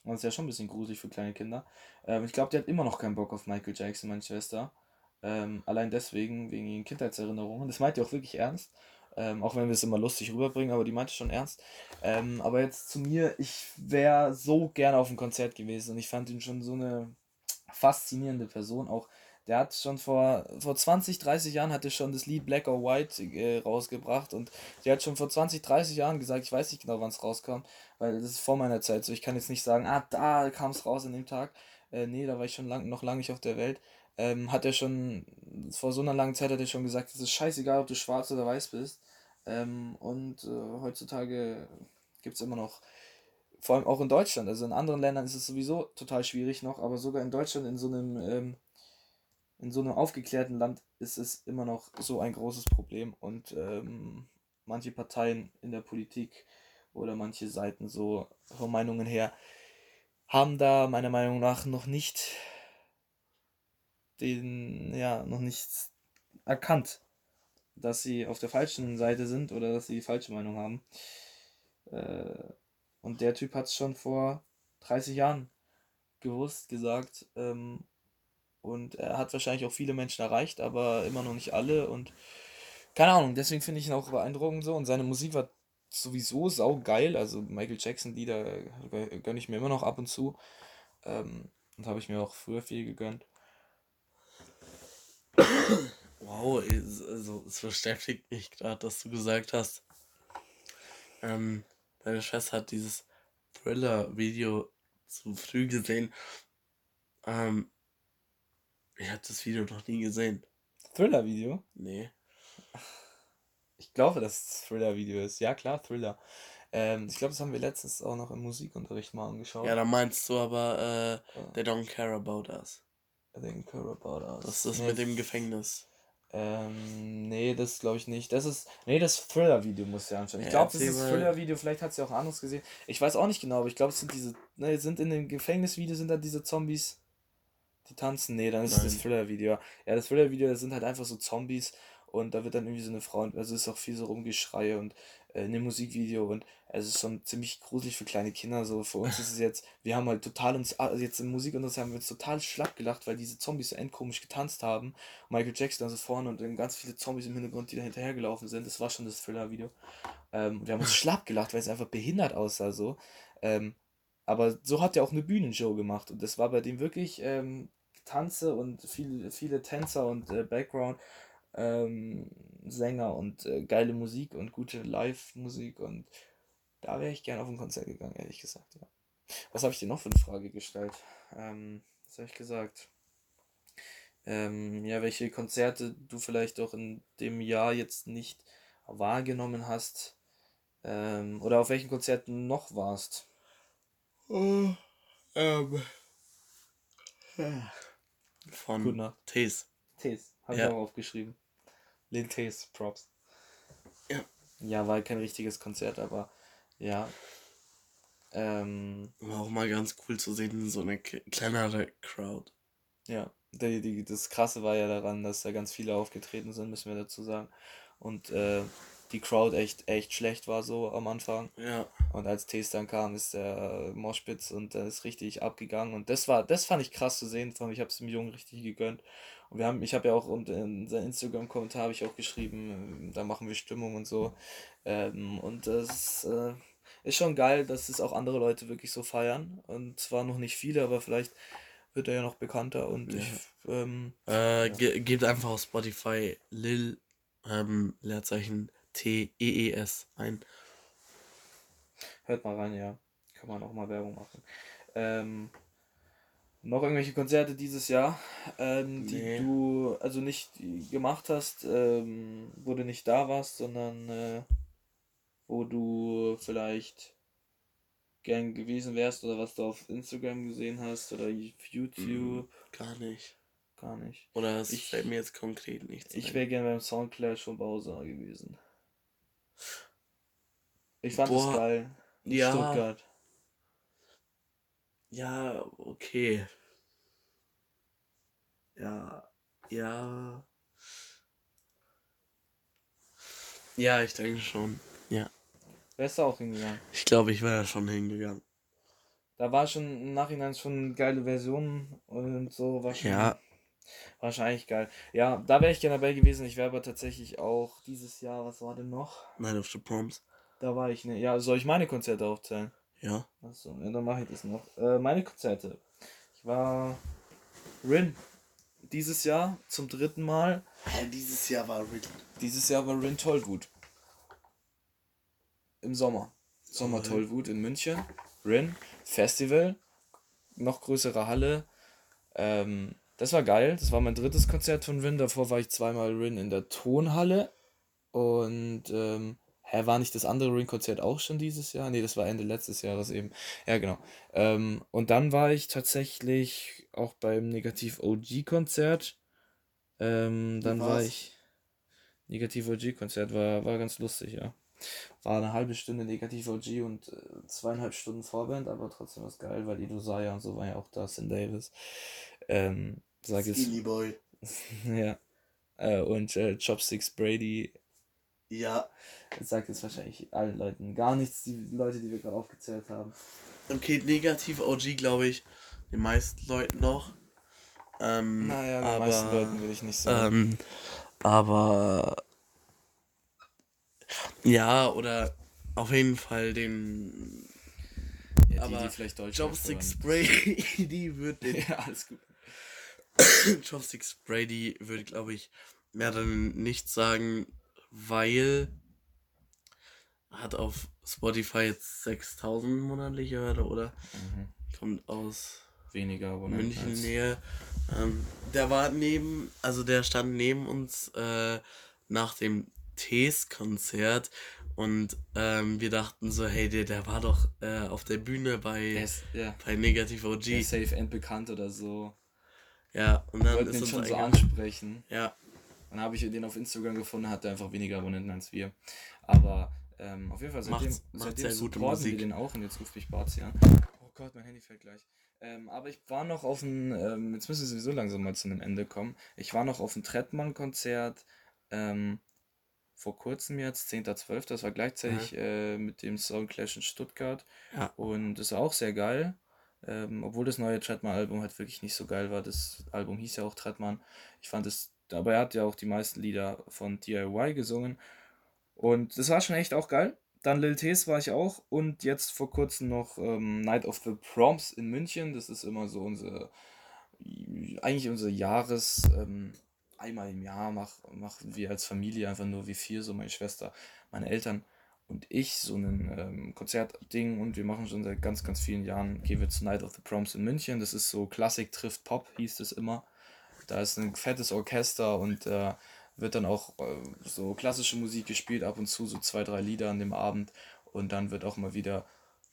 Und das ist ja schon ein bisschen gruselig für kleine Kinder. Ähm, ich glaube, die hat immer noch keinen Bock auf Michael Jackson, meine Schwester. Ähm, allein deswegen, wegen ihren Kindheitserinnerungen. Das meint ihr auch wirklich ernst. Ähm, auch wenn wir es immer lustig rüberbringen, aber die meinte schon ernst. Ähm, aber jetzt zu mir, ich wäre so gerne auf dem Konzert gewesen und ich fand ihn schon so eine faszinierende Person. Auch der hat schon vor, vor 20, 30 Jahren hatte schon das Lied Black or White äh, rausgebracht und der hat schon vor 20, 30 Jahren gesagt, ich weiß nicht genau, wann es rauskam, weil das ist vor meiner Zeit so. Ich kann jetzt nicht sagen, ah, da kam es raus an dem Tag. Äh, nee, da war ich schon lang, noch lange nicht auf der Welt. Ähm, hat er schon, vor so einer langen Zeit hat er schon gesagt, es ist scheißegal, ob du schwarz oder weiß bist. Ähm, und äh, heutzutage gibt es immer noch, vor allem auch in Deutschland, also in anderen Ländern ist es sowieso total schwierig noch, aber sogar in Deutschland in so einem ähm, in so einem aufgeklärten Land ist es immer noch so ein großes Problem und ähm, manche Parteien in der Politik oder manche Seiten so von Meinungen her haben da meiner Meinung nach noch nicht den, ja, noch nicht erkannt, dass sie auf der falschen Seite sind oder dass sie die falsche Meinung haben. Äh, und der Typ hat es schon vor 30 Jahren gewusst, gesagt, ähm, und er hat wahrscheinlich auch viele Menschen erreicht, aber immer noch nicht alle. Und keine Ahnung, deswegen finde ich ihn auch beeindruckend so. Und seine Musik war sowieso saugeil. Also Michael Jackson-Lieder gönne ich mir immer noch ab und zu. Ähm, und habe ich mir auch früher viel gegönnt. Wow, also es beschäftigt mich gerade, dass du gesagt hast, ähm, deine Schwester hat dieses Thriller-Video zu früh gesehen. Ähm, ich habe das Video noch nie gesehen. Thriller-Video? Nee. Ich glaube, dass es Thriller-Video ist. Ja, klar, Thriller. Ähm, ich glaube, das haben wir letztens auch noch im Musikunterricht mal angeschaut. Ja, da meinst du aber, äh, they don't care about us. They don't care about us. Das ist das nee. mit dem Gefängnis. Ähm, nee, das glaube ich nicht. Das ist, nee, das Thriller-Video muss ja anschauen. Ich glaube, das ist Thriller-Video, vielleicht hat sie auch anderes gesehen. Ich weiß auch nicht genau, aber ich glaube, es sind diese, ne, sind in dem Gefängnisvideo sind da diese Zombies, die tanzen. Nee, dann ist Nein. das Thriller-Video. Ja, das Thriller-Video, das sind halt einfach so Zombies und da wird dann irgendwie so eine Frau, also ist auch viel so Rumgeschreie und äh, in dem Musikvideo und es ist schon ziemlich gruselig für kleine Kinder. So für uns ist es jetzt, wir haben halt total uns, also jetzt im Musikunterricht haben wir uns total schlapp gelacht, weil diese Zombies so endkomisch getanzt haben. Michael Jackson also vorne und dann ganz viele Zombies im Hintergrund, die da hinterhergelaufen sind. Das war schon das Thriller-Video. Ähm, wir haben uns <laughs> schlapp gelacht, weil es einfach behindert aussah so. Ähm, aber so hat er auch eine Bühnenshow gemacht und das war bei dem wirklich ähm, Tanze und viel, viele Tänzer und äh, Background ähm, Sänger und äh, geile Musik und gute Live-Musik und da wäre ich gerne auf ein Konzert gegangen, ehrlich gesagt, ja. Was habe ich dir noch für eine Frage gestellt? Ähm, was habe ich gesagt? Ähm, ja, welche Konzerte du vielleicht auch in dem Jahr jetzt nicht wahrgenommen hast ähm, oder auf welchen Konzerten noch warst? Oh, ähm. Von Gute Tees. Tees, habe ja. ich auch aufgeschrieben. Lil Tees, Props. Ja. Ja, war kein richtiges Konzert, aber ja. Ähm, War auch mal ganz cool zu sehen, so eine kleinere Crowd. Ja, die, die, das Krasse war ja daran, dass da ganz viele aufgetreten sind, müssen wir dazu sagen. Und äh, die Crowd echt, echt schlecht war so am Anfang. Ja. Und als Tees dann kam, ist der Moschpitz und der ist richtig abgegangen. Und das war, das fand ich krass zu sehen. Ich habe es dem Jungen richtig gegönnt. Und wir haben, ich habe ja auch und in seinem Instagram-Kommentar habe ich auch geschrieben, äh, da machen wir Stimmung und so. Ähm, und das äh, ist schon geil, dass es auch andere Leute wirklich so feiern. Und zwar noch nicht viele, aber vielleicht wird er ja noch bekannter und ja. ich. Ähm, äh, ja. Gebt einfach auf Spotify Lil ähm, Leerzeichen T-E-E-S ein. Hört mal rein, ja. Kann man auch mal Werbung machen. Ähm, noch irgendwelche Konzerte dieses Jahr, ähm, die nee. du also nicht gemacht hast, ähm, wo du nicht da warst, sondern äh, wo du vielleicht gern gewesen wärst oder was du auf Instagram gesehen hast oder YouTube? Mm, gar nicht. Gar nicht. Oder es ich, fällt mir jetzt konkret nichts Ich wäre gern beim Soundclash von Bowser gewesen. Ich fand Boah, das geil. In ja. Stuttgart. Ja, okay. Ja, ja. Ja, ich denke schon. Ja. Wärst du auch hingegangen? Ich glaube, ich wäre schon hingegangen. Da war schon im Nachhinein schon geile Versionen und so. War schon, ja. Wahrscheinlich geil. Ja, da wäre ich gerne dabei gewesen. Ich wäre aber tatsächlich auch dieses Jahr, was war denn noch? Night of the Proms. Da war ich ne. Ja, soll ich meine Konzerte aufzählen? Ja. Achso, ja, dann mache ich das noch. Äh, meine Konzerte. Ich war Rin dieses Jahr zum dritten Mal. Ja, dieses Jahr war Rin. Dieses Jahr war Rin Tollwut. Im Sommer. Sommer Tollwut in München. Rin. Festival. Noch größere Halle. Ähm, das war geil. Das war mein drittes Konzert von Rin. Davor war ich zweimal Rin in der Tonhalle. Und ähm, Hä, war nicht das andere Ring-Konzert auch schon dieses Jahr? Nee, das war Ende letztes Jahres eben. Ja, genau. Ähm, und dann war ich tatsächlich auch beim Negativ OG-Konzert. Ähm, dann war ich. Negativ OG-Konzert war, war ganz lustig, ja. War eine halbe Stunde Negativ OG und äh, zweieinhalb Stunden Vorband, aber trotzdem was geil, weil Ido Saya und so war ja auch da, Sin Davis. Ähm, sag Skinny Boy. <laughs> ja. Äh, und äh, Chopsticks Brady ja. Das sagt jetzt wahrscheinlich allen Leuten gar nichts, die Leute, die wir gerade aufgezählt haben. Okay, negativ OG glaube ich den meisten Leuten noch. Ähm, naja, den aber, meisten Leuten würde ich nicht sagen. Ähm, aber ja, oder auf jeden Fall den. Ja, die, aber die vielleicht Deutsch Chopstick Spray, <laughs> die wird <laughs> den. ja, alles gut. <coughs> Chopstick Brady würde, glaube ich, mehr dann nicht sagen, weil hat auf Spotify jetzt 6000 monatliche Hörer, oder? Mhm. Kommt aus weniger München Nähe. Ähm, der war neben, also der stand neben uns äh, nach dem Tees-Konzert und ähm, wir dachten so, hey, der, der war doch äh, auf der Bühne bei, ist, ja. bei Negative OG. Der safe endbekannt oder so. Ja, und dann Wollten ist ihn schon so ansprechen. Ja, Dann habe ich den auf Instagram gefunden, hat er einfach weniger Abonnenten als wir. Aber ähm, auf jeden Fall, seitdem, Macht- macht seitdem sehr gute supporten wir Musik. den auch und jetzt ruft mich Barzi an. Oh Gott, mein Handy fällt gleich. Ähm, aber ich war noch auf ein, ähm, jetzt müssen wir sowieso langsam mal zu einem Ende kommen. Ich war noch auf ein Trettmann-Konzert ähm, vor kurzem jetzt, 10.12. Das war gleichzeitig äh, mit dem Song Clash in Stuttgart. Ja. Und das war auch sehr geil. Ähm, obwohl das neue Trettmann-Album halt wirklich nicht so geil war. Das Album hieß ja auch Trettmann. Ich fand es, aber er hat ja auch die meisten Lieder von DIY gesungen. Und das war schon echt auch geil. Dann Lil T's war ich auch und jetzt vor kurzem noch ähm, Night of the Proms in München. Das ist immer so unsere, eigentlich unser Jahres, ähm, einmal im Jahr mach, machen wir als Familie einfach nur wie vier, so meine Schwester, meine Eltern und ich, so ein ähm, Konzertding und wir machen schon seit ganz, ganz vielen Jahren, gehen wir zu Night of the Proms in München. Das ist so Klassik trifft Pop, hieß es immer. Da ist ein fettes Orchester und äh, wird dann auch äh, so klassische Musik gespielt, ab und zu so zwei, drei Lieder an dem Abend und dann wird auch mal wieder,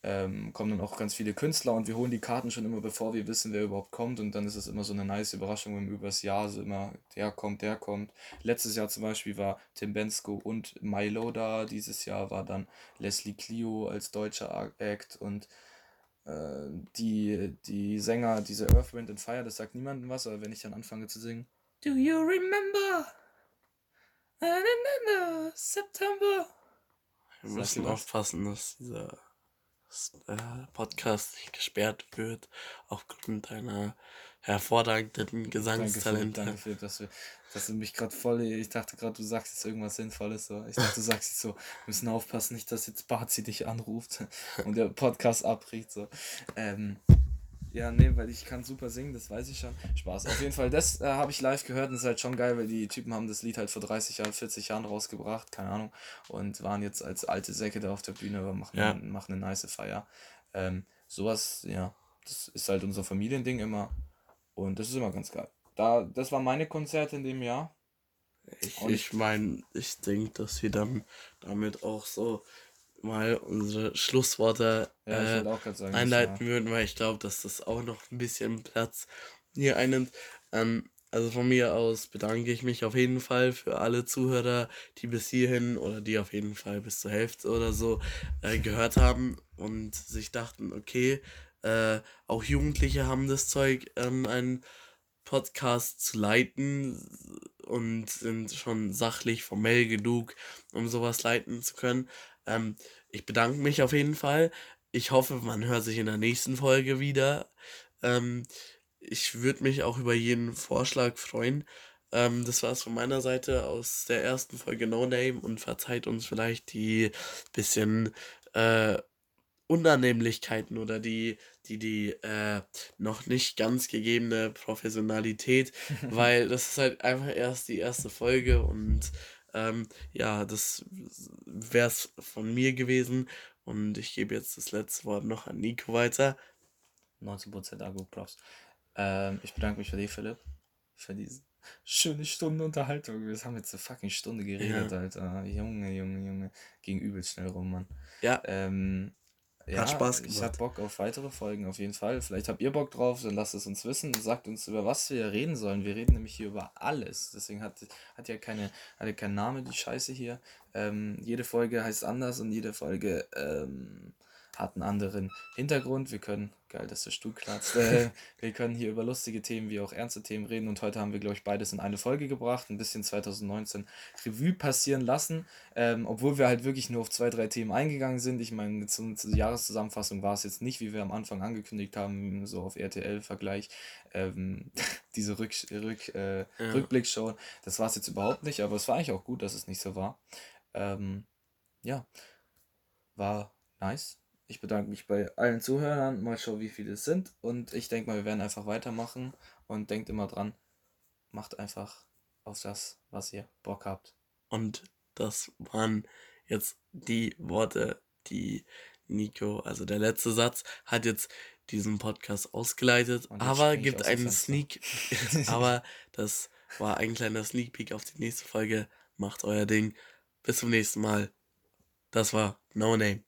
ähm, kommen dann auch ganz viele Künstler und wir holen die Karten schon immer, bevor wir wissen, wer überhaupt kommt und dann ist es immer so eine nice Überraschung, wenn übers Jahr so immer, der kommt, der kommt. Letztes Jahr zum Beispiel war Tim Bensko und Milo da, dieses Jahr war dann Leslie Clio als deutscher Act und äh, die, die Sänger, diese Earth, Wind and Fire, das sagt niemandem was, aber wenn ich dann anfange zu singen, Do you remember? I remember September. wir müssen aufpassen, dass dieser Podcast nicht gesperrt wird aufgrund deiner hervorragenden Gesangstalente. danke Philipp, dass, wir, dass du mich gerade voll. Ich dachte gerade, du sagst jetzt irgendwas Sinnvolles. So. Ich dachte, du sagst jetzt so, wir müssen aufpassen, nicht, dass jetzt Bazi dich anruft und der Podcast abbricht. So. Ähm, ja, nee, weil ich kann super singen, das weiß ich schon. Spaß. Auf jeden Fall, das äh, habe ich live gehört und ist halt schon geil, weil die Typen haben das Lied halt vor 30 Jahren, 40 Jahren rausgebracht, keine Ahnung, und waren jetzt als alte Säcke da auf der Bühne, aber machen, Ja. machen eine nice Feier. Ähm, sowas, ja, das ist halt unser Familiending immer und das ist immer ganz geil. Da, das waren meine Konzerte in dem Jahr. Ich, Und ich meine, ich denke, dass wir dann damit auch so mal unsere Schlussworte Ja, äh, sagen, einleiten würden, weil ich glaube, dass das auch noch ein bisschen Platz hier einnimmt. Ähm, also von mir aus bedanke ich mich auf jeden Fall für alle Zuhörer, die bis hierhin oder die auf jeden Fall bis zur Hälfte oder so äh, gehört haben und sich dachten, okay, äh, auch Jugendliche haben das Zeug, ähm, einen Podcast zu leiten und sind schon sachlich formell genug, um sowas leiten zu können. Ähm, ich bedanke mich auf jeden Fall. Ich hoffe, man hört sich in der nächsten Folge wieder. Ähm, ich würde mich auch über jeden Vorschlag freuen. Ähm, das war es von meiner Seite aus der ersten Folge No Name und verzeiht uns vielleicht die bisschen äh, Unannehmlichkeiten oder die, die, die äh, noch nicht ganz gegebene Professionalität, <laughs> weil das ist halt einfach erst die erste Folge und ähm, ja, das wäre es von mir gewesen und ich gebe jetzt das letzte Wort noch an Nico weiter. 90% Argo Props. Ähm, ich bedanke mich für dich, Philipp. Für diese schöne Stunde Unterhaltung. Wir haben jetzt eine fucking Stunde geredet, Ja. Alter. Junge, Junge, Junge. Ging übelst schnell rum, Mann. Ja, Ähm, ja, Spaß Ich gemacht. hab Bock auf weitere Folgen, auf jeden Fall. Vielleicht habt ihr Bock drauf, dann lasst es uns wissen. Sagt uns, über was wir reden sollen. Wir reden nämlich hier über alles. Deswegen hat, hat ja keine, hat ja keinen Namen, die Scheiße hier. Ähm, jede Folge heißt anders und jede Folge ähm, hat einen anderen Hintergrund. Wir können, geil, dass der Stuhl kratzt. Äh, <laughs> wir können hier über lustige Themen wie auch ernste Themen reden und heute haben wir, glaube ich, beides in eine Folge gebracht. Ein bisschen 2019 Revue passieren lassen, ähm, obwohl wir halt wirklich nur auf zwei, drei Themen eingegangen sind. Ich meine, zur Jahreszusammenfassung war es jetzt nicht, wie wir am Anfang angekündigt haben, so auf RTL-Vergleich, ähm, <laughs> diese Rück, Rück, äh, Ja. Rückblickshow. Das war es jetzt überhaupt nicht, aber es war eigentlich auch gut, dass es nicht so war. Ähm, ja, war nice. Ich bedanke mich bei allen Zuhörern. Mal schauen, wie viele es sind. Und ich denke mal, wir werden einfach weitermachen. Und denkt immer dran, macht einfach auf das, was ihr Bock habt. und das waren jetzt die Worte, die Nico, also der letzte Satz, hat jetzt diesen Podcast ausgeleitet, aber gibt einen Sneak. <laughs> aber das war ein kleiner Sneak Peek auf die nächste Folge. Macht euer Ding. Bis zum nächsten Mal. Das war No Name.